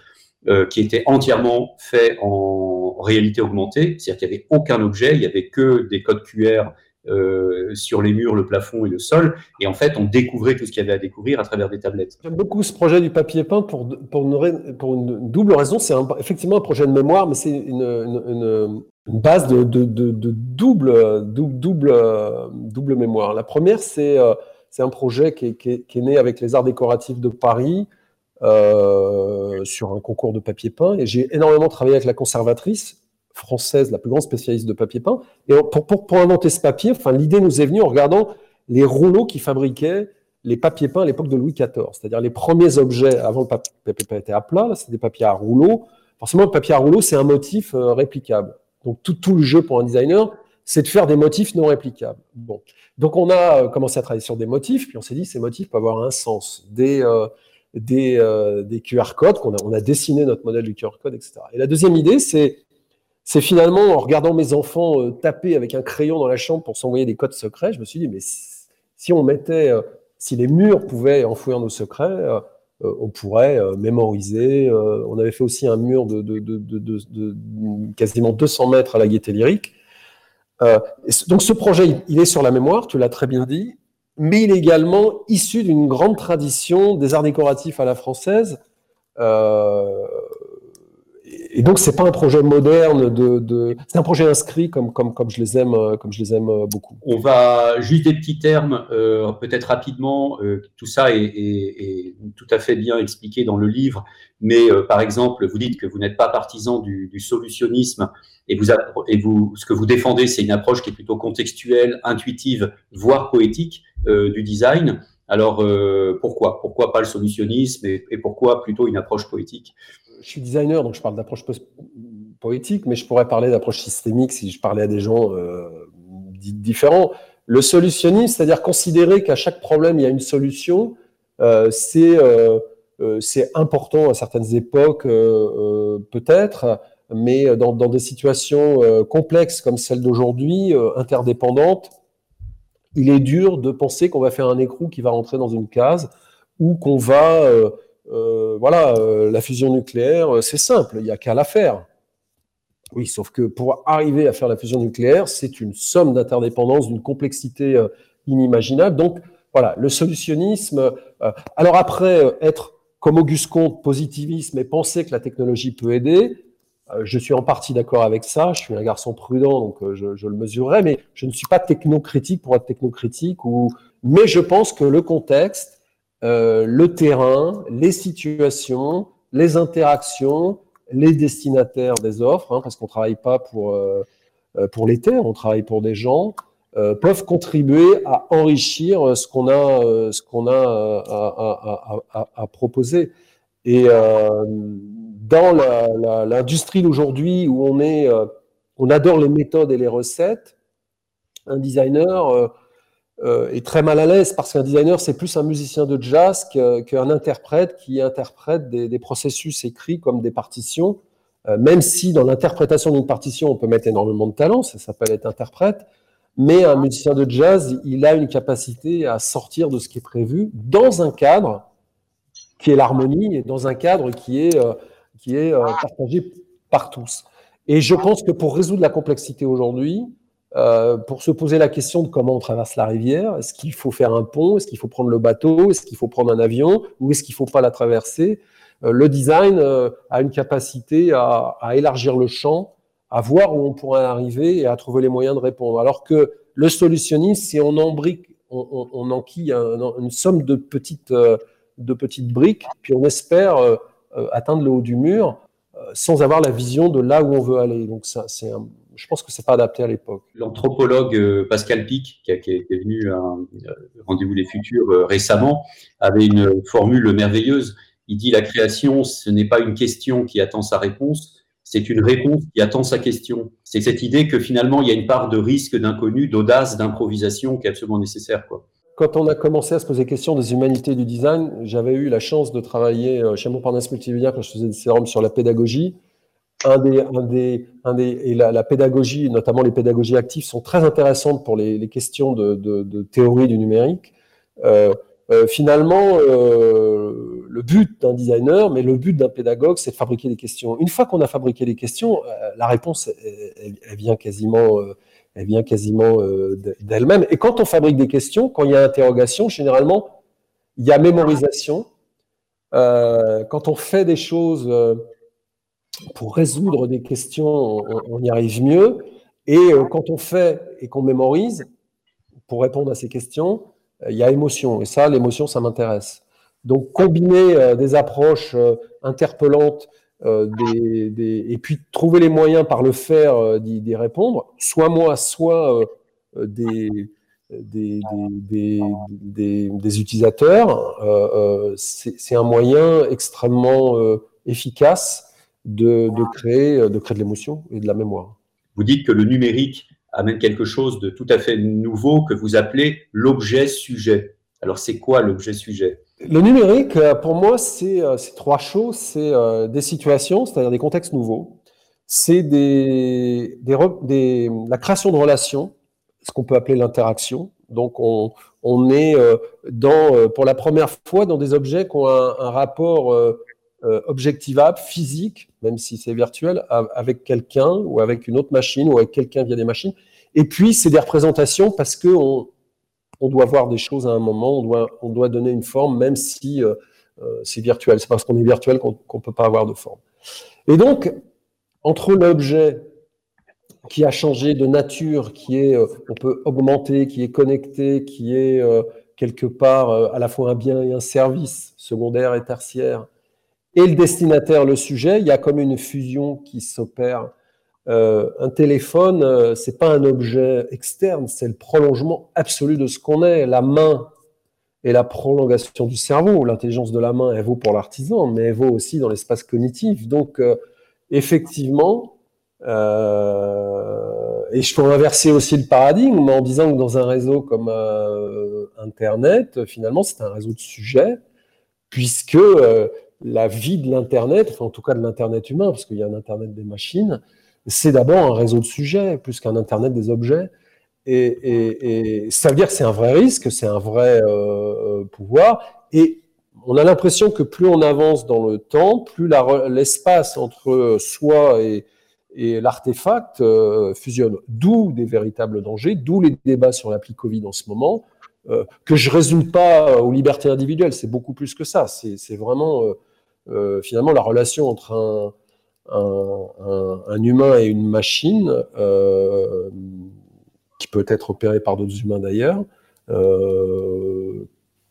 [SPEAKER 3] qui était entièrement fait en réalité augmentée, c'est-à-dire qu'il n'y avait aucun objet, il n'y avait que des codes QR euh, sur les murs, le plafond et le sol. Et en fait, on découvrait tout ce qu'il y avait à découvrir à travers des tablettes.
[SPEAKER 2] J'aime beaucoup ce projet du papier peint pour, pour, une, double raison. C'est effectivement un projet de mémoire, mais c'est une, base de, double, double, mémoire. La première, c'est euh, un projet qui est, né avec les arts décoratifs de Paris euh, sur un concours de papier peint. Et j'ai énormément travaillé avec la conservatrice française, la plus grande spécialiste de papier peint. Et pour, inventer ce papier, enfin, l'idée nous est venue en regardant les rouleaux qui fabriquaient les papiers peints à l'époque de Louis XIV. C'est-à-dire les premiers objets, avant le papier peint était à plat, c'est des papiers à rouleau. Forcément, le papier à rouleau, c'est un motif euh, réplicable. Donc tout, le jeu pour un designer, c'est de faire des motifs non réplicables. Bon. Donc on a euh, commencé à travailler sur des motifs, puis on s'est dit ces motifs peuvent avoir un sens. Des, euh, QR codes, a, on a dessiné notre modèle du QR code, etc. Et la deuxième idée, c'est c'est finalement en regardant mes enfants euh, taper avec un crayon dans la chambre pour s'envoyer des codes secrets, je me suis dit, mais si, on mettait, euh, si les murs pouvaient enfouir nos secrets, euh, on pourrait mémoriser. on avait fait aussi un mur de, de, de, quasiment 200 mètres à la gaieté lyrique. donc ce projet, il est sur la mémoire, tu l'as très bien dit, mais il est également issu d'une grande tradition des arts décoratifs à la française. Et donc c'est pas un projet moderne de, de... c'est un projet inscrit comme comme comme je les aime euh, comme je les aime euh, beaucoup.
[SPEAKER 3] On va juste des petits termes euh, peut-être rapidement. Euh, tout ça est, est, est, tout à fait bien expliqué dans le livre, mais euh, par exemple vous dites que vous n'êtes pas partisan du, du solutionnisme et vous et vous ce que vous défendez c'est une approche qui est plutôt contextuelle, intuitive, voire poétique du design. Alors pourquoi? Pourquoi pas le solutionnisme et pourquoi plutôt une approche poétique?
[SPEAKER 2] Je suis designer, donc je parle d'approche poétique, mais je pourrais parler d'approche systémique si je parlais à des gens euh, différents. Le solutionnisme, c'est-à-dire considérer qu'à chaque problème, il y a une solution, euh, c'est euh, euh important à certaines époques, peut-être, mais dans, dans, des situations complexes comme celle d'aujourd'hui, interdépendantes, il est dur de penser qu'on va faire un écrou qui va rentrer dans une case ou qu'on va voilà, euh, la fusion nucléaire, euh, c'est simple, il n'y a qu'à la faire. Oui, sauf que pour arriver à faire la fusion nucléaire, c'est une somme d'interdépendance d'une complexité inimaginable. Donc, voilà, le solutionnisme. alors après, être comme Auguste Comte, positiviste, mais penser que la technologie peut aider, je suis en partie d'accord avec ça. Je suis un garçon prudent, donc je, je, le mesurerai, mais je ne suis pas technocritique pour être technocritique. Ou... Mais je pense que le contexte euh, le terrain, les situations, les interactions, les destinataires des offres, hein, parce qu'on ne travaille pas pour, euh, euh, pour les terres, on travaille pour des gens, peuvent contribuer à enrichir ce qu'on a, ce qu'on a à, à, à, proposer. Et dans l'industrie d'aujourd'hui où on est, on adore les méthodes et les recettes, un designer euh, est très mal à l'aise parce qu'un designer, c'est plus un musicien de jazz qu'un interprète qui interprète des, processus écrits comme des partitions. Euh, même si dans l'interprétation d'une partition, on peut mettre énormément de talent, ça s'appelle être interprète, mais un musicien de jazz, il a une capacité à sortir de ce qui est prévu dans un cadre qui est l'harmonie et dans un cadre qui est, euh, qui est partagé par tous. Et je pense que pour résoudre la complexité aujourd'hui, euh, pour se poser la question de comment on traverse la rivière. Est-ce qu'il faut faire un pont Est-ce qu'il faut prendre le bateau Est-ce qu'il faut prendre un avion Ou est-ce qu'il ne faut pas la traverser euh, Le design euh, a une capacité à, élargir le champ, à voir où on pourrait arriver et à trouver les moyens de répondre. Alors que le solutionnisme, c'est on embrique, on, enquille un, une somme de petites, de petites briques, puis on espère atteindre le haut du mur sans avoir la vision de là où on veut aller. Donc ça, c'est un, je pense que c'est pas adapté à l'époque.
[SPEAKER 3] L'anthropologue euh, Pascal Pic, qui, est venu à euh, Rendez-vous les Futurs euh, récemment, avait une formule merveilleuse. Il dit la création, ce n'est pas une question qui attend sa réponse, c'est une réponse qui attend sa question. C'est cette idée que finalement, il y a une part de risque, d'inconnu, d'audace, d'improvisation qui est absolument nécessaire. Quoi.
[SPEAKER 2] Quand on a commencé à se poser question des humanités du design, j'avais eu la chance de travailler chez Montparnasse Multimédia quand je faisais des sérums sur la pédagogie un des, un des, un des, et la, la, pédagogie, notamment les pédagogies actives, sont très intéressantes pour les, les questions de, de, de, théorie du numérique. Euh, finalement, le but d'un designer, mais le but d'un pédagogue, c'est de fabriquer des questions. Une fois qu'on a fabriqué les questions, la réponse, elle, vient quasiment, elle vient quasiment d'elle-même. Et quand on fabrique des questions, quand il y a interrogation, généralement, il y a mémorisation. quand on fait des choses pour résoudre des questions, on, y arrive mieux. Et euh, quand on fait et qu'on mémorise, pour répondre à ces questions, euh, il y a émotion. Et ça, l'émotion, ça m'intéresse. Donc, combiner euh, des approches interpellantes et puis trouver les moyens par le faire d'y répondre, soit moi, soit des, utilisateurs, c'est un moyen extrêmement efficace de, créer, de créer de l'émotion et de la mémoire.
[SPEAKER 3] Vous dites que le numérique amène quelque chose de tout à fait nouveau que vous appelez l'objet-sujet. Alors, c'est quoi l'objet-sujet
[SPEAKER 2] Le numérique, euh, pour moi, c'est euh, trois choses. C'est euh, des situations, c'est-à-dire des contextes nouveaux. C'est des, des, la création de relations, ce qu'on peut appeler l'interaction. Donc, on, on est dans, pour la première fois dans des objets qui ont un, un rapport euh, objectivable, physique, même si c'est virtuel, avec quelqu'un ou avec une autre machine ou avec quelqu'un via des machines. Et puis, c'est des représentations parce que on, doit voir des choses à un moment, on doit, on doit donner une forme, même si euh, euh, c'est virtuel. C'est parce qu'on est virtuel qu'on ne peut pas avoir de forme. Et donc, entre l'objet qui a changé de nature, qui est, on peut augmenter, qui est connecté, qui est quelque part à la fois un bien et un service, secondaire et tertiaire, et le destinataire, le sujet, il y a comme une fusion qui s'opère. Euh, un téléphone, euh, c'est pas un objet externe, c'est le prolongement absolu de ce qu'on est. La main est la prolongation du cerveau. L'intelligence de la main, elle vaut pour l'artisan, mais elle vaut aussi dans l'espace cognitif. Donc, euh, effectivement, et je peux inverser aussi le paradigme en disant que dans un réseau comme Internet, finalement, c'est un réseau de sujets, puisque la vie de l'Internet, enfin en tout cas de l'Internet humain, parce qu'il y a un Internet des machines, c'est d'abord un réseau de sujets plus qu'un Internet des objets. Et, ça veut dire que c'est un vrai risque, c'est un vrai euh, pouvoir. Et on a l'impression que plus on avance dans le temps, plus l'espace entre soi et, l'artefact euh, fusionne. D'où des véritables dangers, d'où les débats sur l'appli Covid en ce moment, euh, que je résume pas aux libertés individuelles, c'est beaucoup plus que ça. C'est vraiment euh, finalement la relation entre un, humain et une machine, euh, qui peut être opérée par d'autres humains d'ailleurs, euh,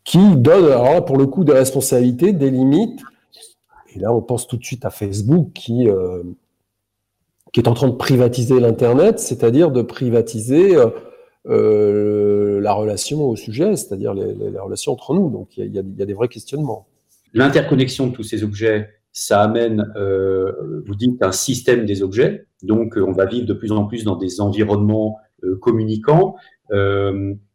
[SPEAKER 2] qui donne, pour le coup, des responsabilités, des limites. Et là, on pense tout de suite à Facebook qui, qui est en train de privatiser l'Internet, c'est-à-dire de privatiser la relation au sujet, c'est-à-dire les, relations entre nous. Donc il y, a des vrais questionnements.
[SPEAKER 3] L'interconnexion de tous ces objets, ça amène, euh, vous dites, un système des objets. Donc, euh, on va vivre de plus en plus dans des environnements euh, communicants.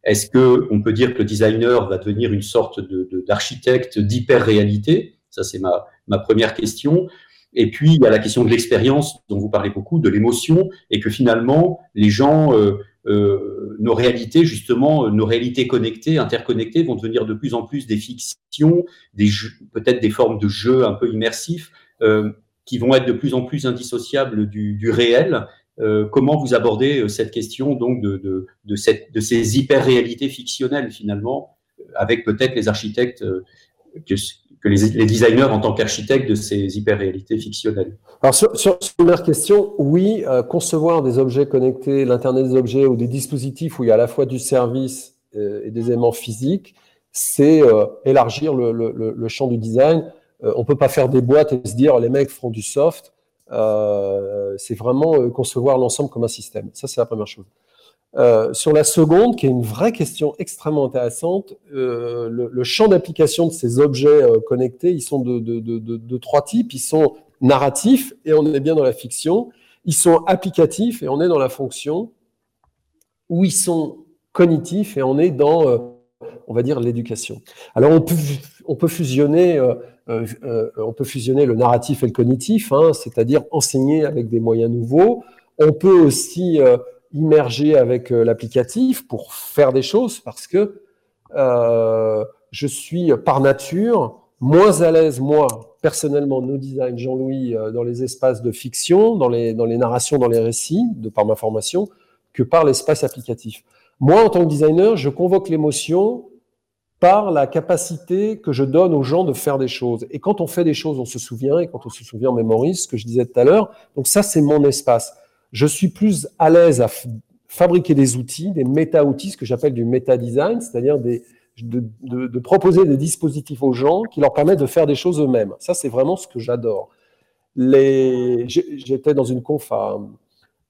[SPEAKER 3] Est-ce que on peut dire que le designer va devenir une sorte d'architecte de, d'hyper-réalité? Ça, c'est ma, ma première question. Et puis, il y a la question de l'expérience dont vous parlez beaucoup, de l'émotion, et que finalement, les gens euh, nos réalités, justement, euh, nos réalités connectées, interconnectées, vont devenir de plus en plus des fictions, des peut-être des formes de jeux un peu immersifs, euh, qui vont être de plus en plus indissociables du, du réel. Euh, comment vous abordez cette question donc de, de, de, cette, de ces hyper-réalités fictionnelles finalement, avec peut-être les architectes que, que les, designers en tant qu'architectes de ces hyper-réalités fictionnelles
[SPEAKER 2] Alors, sur, la première question, oui, euh, concevoir des objets connectés, l'Internet des objets ou des dispositifs où il y a à la fois du service euh, et des éléments physiques, c'est euh, élargir le, le, champ du design. on ne peut pas faire des boîtes et se dire les mecs feront du soft. c'est vraiment concevoir l'ensemble comme un système. Ça, c'est la première chose. Euh, sur la seconde, qui est une vraie question extrêmement intéressante, euh, le, champ d'application de ces objets euh, connectés, ils sont de, trois types. Ils sont narratifs, et on est bien dans la fiction. Ils sont applicatifs, et on est dans la fonction. Ou ils sont cognitifs, et on est dans, on va dire, l'éducation. Alors, on peut, on peut fusionner... on peut fusionner le narratif et le cognitif, hein, c'est-à-dire enseigner avec des moyens nouveaux. On peut aussi immerger avec euh, l'applicatif pour faire des choses parce que euh, je suis par nature moins à l'aise, moi, personnellement, no design, Jean-Louis, dans les espaces de fiction, dans les, dans les narrations, dans les récits, de par ma formation, que par l'espace applicatif. Moi, en tant que designer, je convoque l'émotion par la capacité que je donne aux gens de faire des choses. Et quand on fait des choses, on se souvient, et quand on se souvient, on mémorise, ce que je disais tout à l'heure. Donc ça, c'est mon espace. Je suis plus à l'aise à fabriquer des outils, des méta-outils, ce que j'appelle du méta-design, c'est-à-dire des, de, de, de, proposer des dispositifs aux gens qui leur permettent de faire des choses eux-mêmes. Ça, c'est vraiment ce que j'adore. J'étais dans une conf à,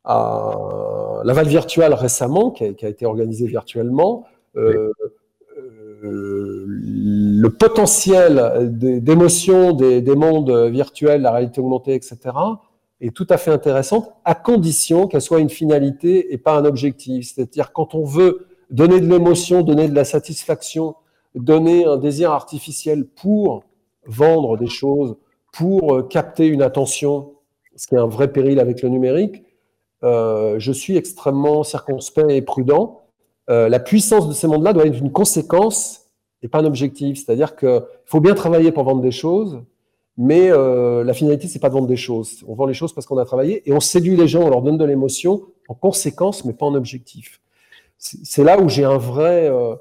[SPEAKER 2] à Laval Virtual récemment, qui a, qui a été organisée virtuellement. Euh, euh, le potentiel d'émotion des, des, mondes virtuels, la réalité augmentée, etc., est tout à fait intéressante, à condition qu'elle soit une finalité et pas un objectif. C'est-à-dire quand on veut donner de l'émotion, donner de la satisfaction, donner un désir artificiel pour vendre des choses, pour euh, capter une attention, ce qui est un vrai péril avec le numérique, euh, je suis extrêmement circonspect et prudent. Euh, la puissance de ces mondes-là doit être une conséquence et pas un objectif. C'est-à-dire qu'il faut bien travailler pour vendre des choses, mais euh, la finalité, c'est pas de vendre des choses. On vend les choses parce qu'on a travaillé et on séduit les gens, on leur donne de l'émotion en conséquence, mais pas en objectif. C'est là où j'ai un vrai, euh,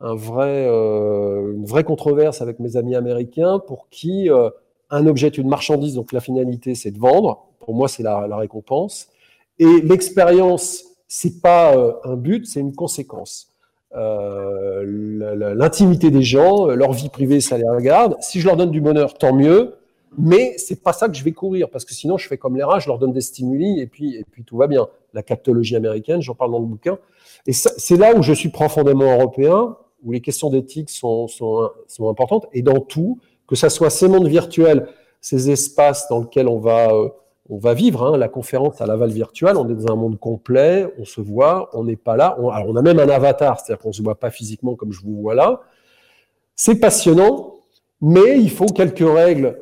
[SPEAKER 2] un vrai, euh, une vraie controverse avec mes amis américains pour qui un objet est une marchandise, donc la finalité, c'est de vendre. Pour moi, c'est la, la récompense. Et l'expérience, c'est pas un but, c'est une conséquence. Euh, L'intimité des gens, leur vie privée, ça les regarde. Si je leur donne du bonheur, tant mieux. Mais c'est pas ça que je vais courir, parce que sinon je fais comme les rats, je leur donne des stimuli et puis, et puis tout va bien. La captologie américaine, j'en parle dans le bouquin. Et c'est là où je suis profondément européen, où les questions d'éthique sont, sont, sont, importantes. Et dans tout, que ça soit ces mondes virtuels, ces espaces dans lesquels on va euh, on va vivre hein, la conférence à Laval virtuel. On est dans un monde complet, on se voit, on n'est pas là. On, alors on a même un avatar, c'est-à-dire qu'on se voit pas physiquement comme je vous vois là. C'est passionnant, mais il faut quelques règles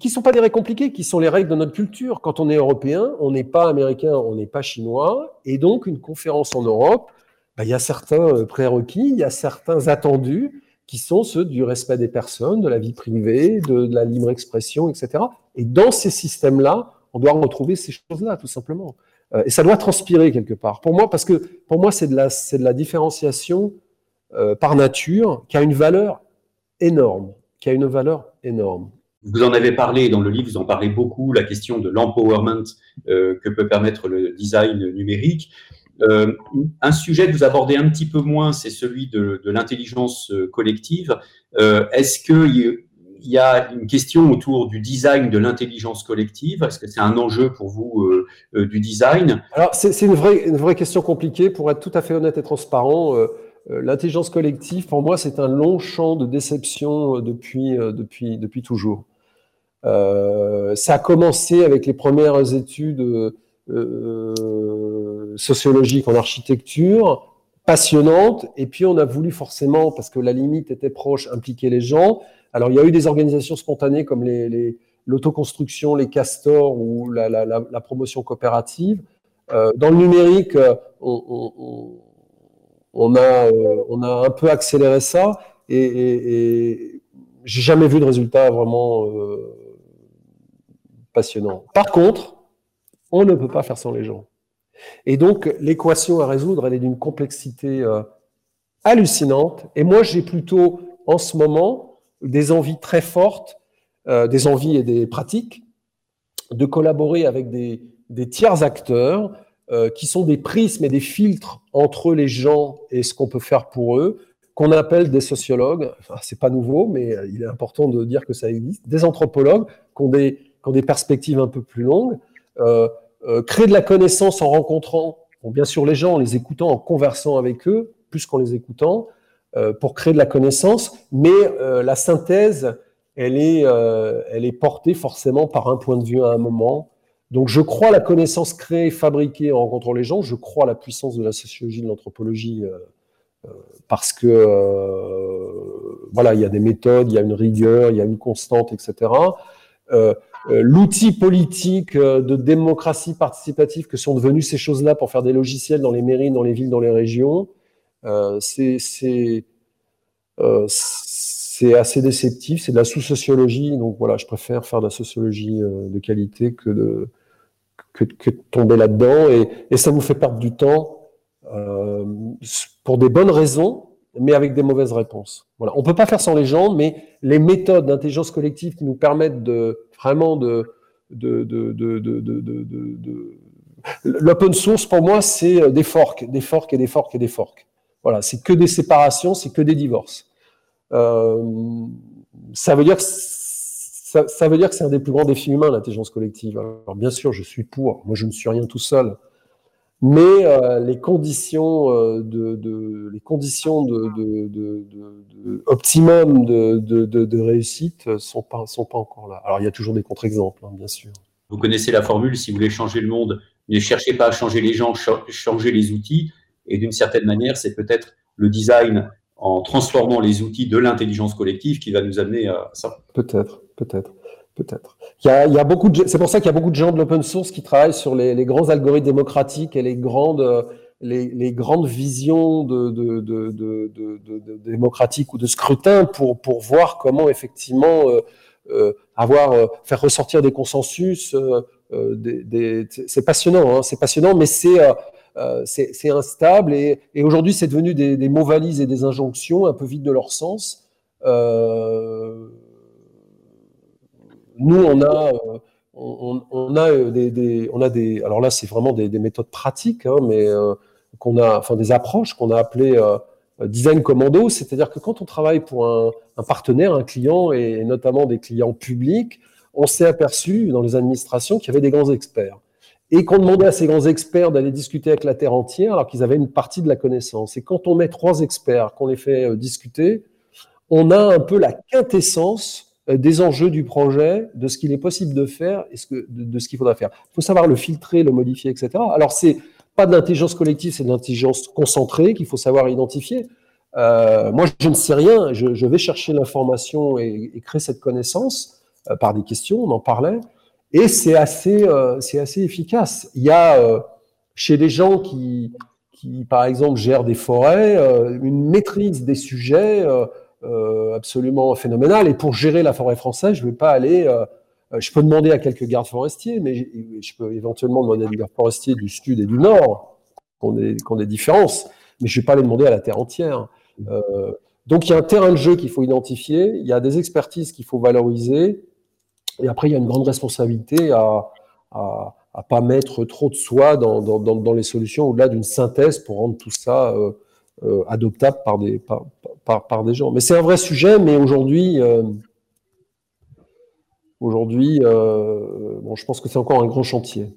[SPEAKER 2] qui sont pas des règles compliquées, qui sont les règles de notre culture. Quand on est européen, on n'est pas américain, on n'est pas chinois, et donc une conférence en Europe, bah, il y a certains euh, prérequis, il y a certains attendus qui sont ceux du respect des personnes, de la vie privée, de la libre expression, etc. Et dans ces systèmes-là, on doit retrouver ces choses-là, tout simplement. Euh, et ça doit transpirer quelque part. Pour moi, parce que pour moi, c'est de la, différenciation euh, par nature qui a une valeur énorme, qui a une valeur énorme.
[SPEAKER 3] Vous en avez parlé dans le livre, vous en parlez beaucoup, la question de l'empowerment euh, que peut permettre le design numérique. Un sujet que vous abordez un petit peu moins, c'est celui de, l'intelligence collective. Est-ce que il y a une question autour du design de l'intelligence collective. Est-ce que c'est un enjeu pour vous euh, euh, du design?
[SPEAKER 2] Alors, c'est une vraie, une vraie question compliquée. Pour être tout à fait honnête et transparent, euh, l'intelligence collective, pour moi, c'est un long champ de déception depuis, depuis, depuis toujours. ça a commencé avec les premières études sociologiques en architecture, passionnantes, et puis on a voulu forcément, parce que la limite était proche, impliquer les gens. Alors, il y a eu des organisations spontanées comme l'autoconstruction, les, castors ou la, promotion coopérative. Euh, dans le numérique, euh, euh, on a un peu accéléré ça et, et, et j'ai jamais vu de résultat vraiment passionnant. Par contre, on ne peut pas faire sans les gens. Et donc, l'équation à résoudre, elle est d'une complexité hallucinante. Et moi, j'ai plutôt, en ce moment, des envies très fortes, euh, des envies et des pratiques, de collaborer avec des, tiers acteurs euh, qui sont des prismes et des filtres entre les gens et ce qu'on peut faire pour eux, qu'on appelle des sociologues. Enfin, c'est pas nouveau, mais euh, il est important de dire que ça existe. Des anthropologues qui ont des, perspectives un peu plus longues. Euh, euh, créer de la connaissance en rencontrant, bien sûr, les gens, en les écoutant, en conversant avec eux, plus qu'en les écoutant, pour créer de la connaissance, mais euh, la synthèse, elle est, euh, elle est portée forcément par un point de vue à un moment. Donc je crois à la connaissance créée, fabriquée en rencontrant les gens, je crois à la puissance de la sociologie, de l'anthropologie, parce que voilà, il y a des méthodes, il y a une rigueur, il y a une constante, etc. L'outil politique de démocratie participative que sont devenus ces choses-là pour faire des logiciels dans les mairies, dans les villes, dans les régions, euh, c'est euh, assez déceptif, c'est de la sous-sociologie, donc voilà, je préfère faire de la sociologie de qualité que de, que, tomber là-dedans, et, ça nous fait perdre du temps pour des bonnes raisons, mais avec des mauvaises réponses. Voilà. On peut pas faire sans les gens, mais les méthodes d'intelligence collective qui nous permettent de vraiment de, de, de, de L'open source, pour moi, c'est des forks, des forks et des forks et des forks. Voilà, c'est que des séparations, c'est que des divorces. Euh, ça veut dire que c'est un des plus grands défis humains, l'intelligence collective. Alors bien sûr, je suis pour. Moi, je ne suis rien tout seul mais euh, les conditions euh, de, les conditions de optimum de, réussite sont pas sont pas encore là. Alors il y a toujours des contre-exemples, hein, bien sûr.
[SPEAKER 3] Vous connaissez la formule si vous voulez changer le monde, ne cherchez pas à changer les gens, changez les outils. Et d'une certaine manière, c'est peut-être le design en transformant les outils de l'intelligence collective qui va nous amener à ça.
[SPEAKER 2] Peut-être, peut-être. Peut-être. Il y a, beaucoup c'est pour ça qu'il y a beaucoup de gens de l'open source qui travaillent sur les, les, grands algorithmes démocratiques et les grandes, les, grandes visions de, de, de, démocratiques ou de scrutin pour, pour voir comment effectivement euh, euh, avoir, euh, faire ressortir des consensus. C'est passionnant, hein, c'est passionnant, mais c'est c'est instable et, aujourd'hui c'est devenu des, mots valises et des injonctions un peu vides de leur sens. Euh, nous, on a, euh, on, a euh, des, on a des, alors là, c'est vraiment des, méthodes pratiques, hein, mais euh, qu'on a, enfin des approches qu'on a appelées design commando, c'est-à-dire que quand on travaille pour un, partenaire, un client et notamment des clients publics, on s'est aperçu dans les administrations qu'il y avait des grands experts et qu'on demandait à ces grands experts d'aller discuter avec la terre entière alors qu'ils avaient une partie de la connaissance. Et quand on met trois experts, qu'on les fait discuter, on a un peu la quintessence euh, des enjeux du projet, de ce qu'il est possible de faire et de, ce qu'il faudra faire. Il faut savoir le filtrer, le modifier, etc. Alors, c'est pas de l'intelligence collective, c'est de l'intelligence concentrée qu'il faut savoir identifier. Euh, moi, je ne sais rien, je, vais chercher l'information et, créer cette connaissance euh, par des questions, on en parlait, et c'est assez, euh, c'est assez efficace. Il y a euh, chez des gens qui, par exemple, gèrent des forêts, une maîtrise des sujets euh, absolument phénoménal. Et pour gérer la forêt française, je ne vais pas aller. Euh, euh, je peux demander à quelques gardes forestiers, mais je peux éventuellement demander à des gardes forestiers du sud et du nord qu'on ait, qu'on ait différences, mais je ne vais pas les demander à la terre entière. Euh, donc il y a un terrain de jeu qu'il faut identifier, il y a des expertises qu'il faut valoriser, et après il y a une grande responsabilité à, à pas mettre trop de soi dans, dans, les solutions au-delà d'une synthèse pour rendre tout ça euh, euh, adoptable par des, par, par, des gens. Mais c'est un vrai sujet, mais aujourd'hui, euh, aujourd'hui, bon, je pense que c'est encore un grand chantier.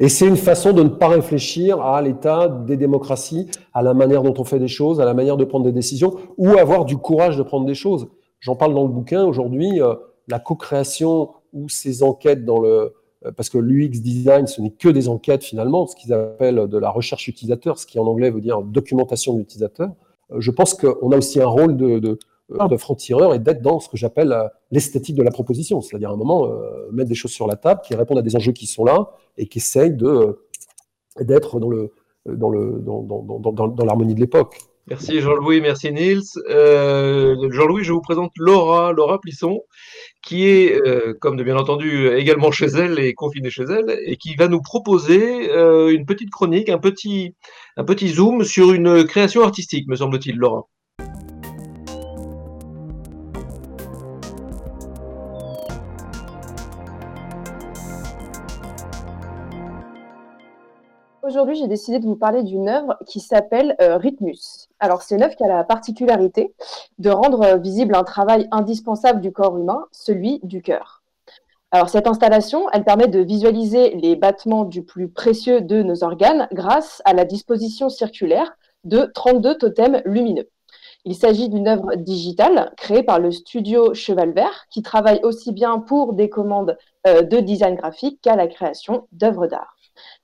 [SPEAKER 2] Et c'est une façon de ne pas réfléchir à l'état des démocraties, à la manière dont on fait des choses, à la manière de prendre des décisions, ou avoir du courage de prendre des choses. J'en parle dans le bouquin aujourd'hui, la co-création ou ces enquêtes dans le, euh, parce que l'UX design, ce n'est que des enquêtes finalement, ce qu'ils appellent de la recherche utilisateur, ce qui en anglais veut dire documentation d'utilisateur. Euh, je pense qu'on a aussi un rôle de, de, euh, de franc-tireur et d'être dans ce que j'appelle l'esthétique de la proposition, c'est-à-dire à un moment mettre des choses sur la table qui répondent à des enjeux qui sont là et qui essayent d'être dans le dans le dans, dans, dans, dans l'harmonie de l'époque.
[SPEAKER 1] Merci Jean-Louis, merci Nils. Euh, Jean-Louis, je vous présente Laura, Laura Plisson, qui est, euh, comme de bien entendu, également chez elle et confinée chez elle, et qui va nous proposer euh, une petite chronique, un petit, zoom sur une création artistique, me semble-t-il, Laura.
[SPEAKER 4] Aujourd'hui, j'ai décidé de vous parler d'une œuvre qui s'appelle Rhythmus. Alors, c'est une œuvre qui a la particularité de rendre euh, visible un travail indispensable du corps humain, celui du cœur. Alors, cette installation, elle permet de visualiser les battements du plus précieux de nos organes grâce à la disposition circulaire de 32 totems lumineux. Il s'agit d'une œuvre digitale créée par le studio Cheval Vert qui travaille aussi bien pour des commandes euh, de design graphique qu'à la création d'œuvres d'art.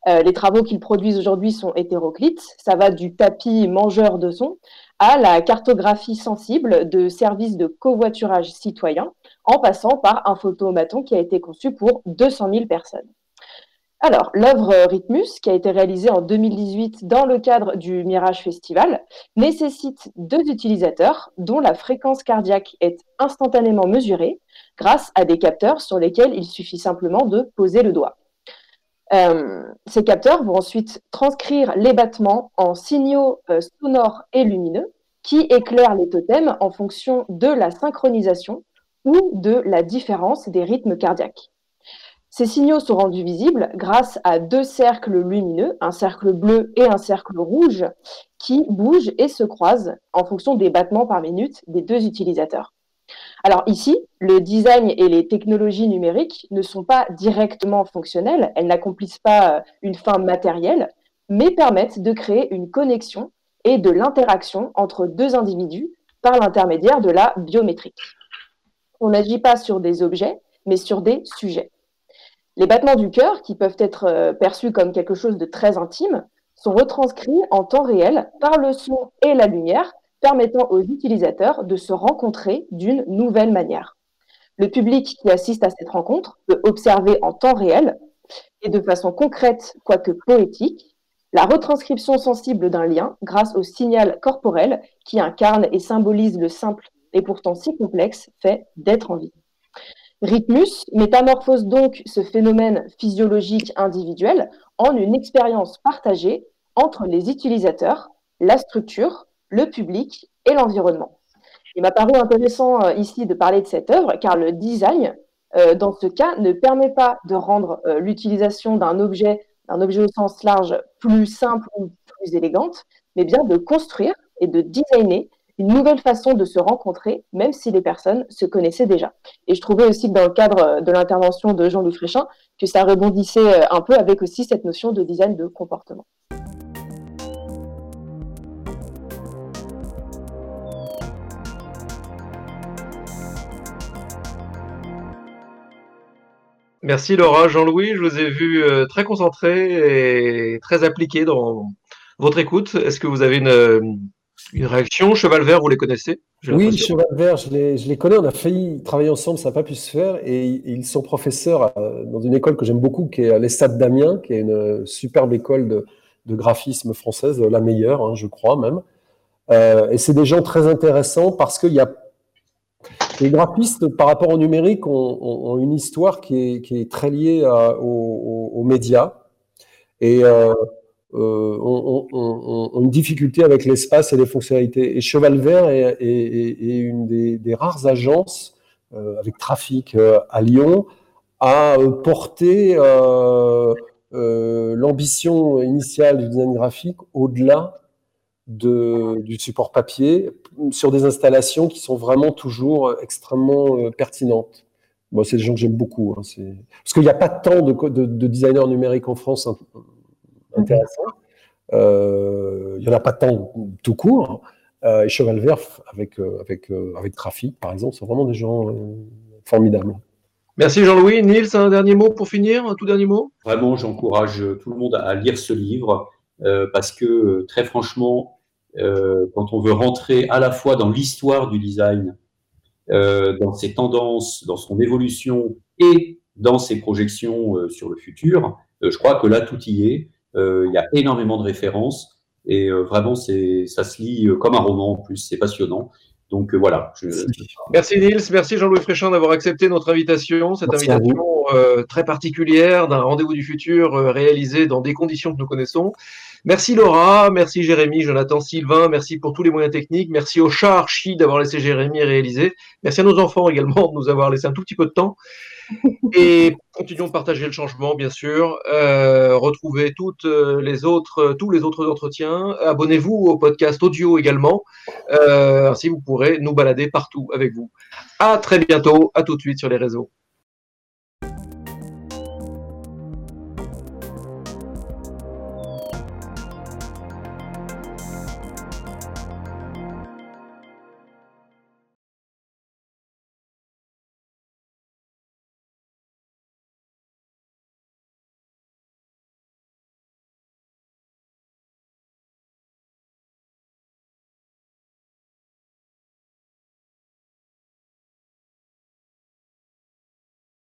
[SPEAKER 4] Euh, les travaux qu'ils produisent aujourd'hui sont hétéroclites. Ça va du tapis mangeur de son à la cartographie sensible de services de covoiturage citoyen, en passant par un photomaton qui a été conçu pour 200 000 personnes. Alors, l'œuvre Rhythmus, qui a été réalisée en 2018 dans le cadre du Mirage Festival, nécessite deux utilisateurs dont la fréquence cardiaque est instantanément mesurée grâce à des capteurs sur lesquels il suffit simplement de poser le doigt. Euh, ces capteurs vont ensuite transcrire les battements en signaux euh, sonores et lumineux qui éclairent les totems en fonction de la synchronisation ou de la différence des rythmes cardiaques. Ces signaux sont rendus visibles grâce à deux cercles lumineux, un cercle bleu et un cercle rouge, qui bougent et se croisent en fonction des battements par minute des deux utilisateurs. Alors ici, le design et les technologies numériques ne sont pas directement fonctionnelles, elles n'accomplissent pas euh, une fin matérielle, mais permettent de créer une connexion et de l'interaction entre deux individus par l'intermédiaire de la biométrique. On n'agit pas sur des objets, mais sur des sujets. Les battements du cœur, qui peuvent être euh, perçus comme quelque chose de très intime, sont retranscrits en temps réel par le son et la lumière, permettant aux utilisateurs de se rencontrer d'une nouvelle manière. Le public qui assiste à cette rencontre peut observer en temps réel et de façon concrète, quoique poétique, la retranscription sensible d'un lien grâce au signal corporel qui incarne et symbolise le simple et pourtant si complexe fait d'être en vie. Rhythmus métamorphose donc ce phénomène physiologique individuel en une expérience partagée entre les utilisateurs, la structure, le public et l'environnement. Il m'a paru intéressant euh, ici de parler de cette œuvre car le design, euh, dans ce cas, ne permet pas de rendre euh, l'utilisation d'un objet, d'un objet au sens large, plus simple ou plus élégante, mais bien de construire et de designer une nouvelle façon de se rencontrer, même si les personnes se connaissaient déjà. Et je trouvais aussi que dans le cadre de l'intervention de Jean-Louis Fréchin, que ça rebondissait un peu avec aussi cette notion de design de comportement.
[SPEAKER 1] Merci Laura. Jean-Louis, je vous ai vu euh, très concentré et très appliqué dans votre écoute. Est-ce que vous avez une, une réaction, Cheval Vert, vous les connaissez
[SPEAKER 2] Oui, Cheval Vert, je les, je les, connais. On a failli travailler ensemble, ça n'a pas pu se faire. Et ils sont professeurs dans une école que j'aime beaucoup, qui est l'Estade d'Amiens, qui est une superbe école de, de graphisme française, la meilleure, hein, je crois même. Euh, et c'est des gens très intéressants parce qu'il y a les graphistes, par rapport au numérique, ont, une histoire qui est, très liée aux, aux, médias. Et euh, euh, ont, une difficulté avec l'espace et les fonctionnalités. Et Cheval Vert est, une des, rares agences euh, avec trafic euh, à Lyon à porter l'ambition initiale du design graphique au-delà de, du support papier sur des installations qui sont vraiment toujours extrêmement pertinentes. Moi, c'est des gens que j'aime beaucoup. Hein, parce qu'il n'y a pas tant de, de, designers numériques en France hein, intéressant. Euh, il n'y en a pas tant tout court. Euh, et Cheval Vert, avec, euh, avec, avec Trafic, par exemple, sont vraiment des gens formidables.
[SPEAKER 1] Merci Jean-Louis. Nils, un dernier mot pour finir, un tout dernier mot?
[SPEAKER 3] Vraiment, j'encourage tout le monde à lire ce livre parce que, très franchement, quand on veut rentrer à la fois dans l'histoire du design, dans ses tendances, dans son évolution et dans ses projections sur le futur, je crois que là, tout y est. Euh, il y a énormément de références et euh, vraiment, c'est, ça se lit euh, comme un roman en plus. C'est passionnant. Donc voilà.
[SPEAKER 1] Merci Nils, merci Jean-Louis Fréchin d'avoir accepté notre invitation, cette invitation très particulière d'un rendez-vous du futur réalisé dans des conditions que nous connaissons. Merci Laura, merci Jérémy, Jonathan, Sylvain, merci pour tous les moyens techniques, merci au chat Archie d'avoir laissé Jérémy réaliser, merci à nos enfants également de nous avoir laissé un tout petit peu de temps. Et continuons de partager le changement, bien sûr. Euh, retrouvez toutes euh, les autres, tous les autres entretiens. Abonnez-vous au podcast audio également. Euh, ainsi, vous pourrez nous balader partout avec vous. À très bientôt. À tout de suite sur les réseaux.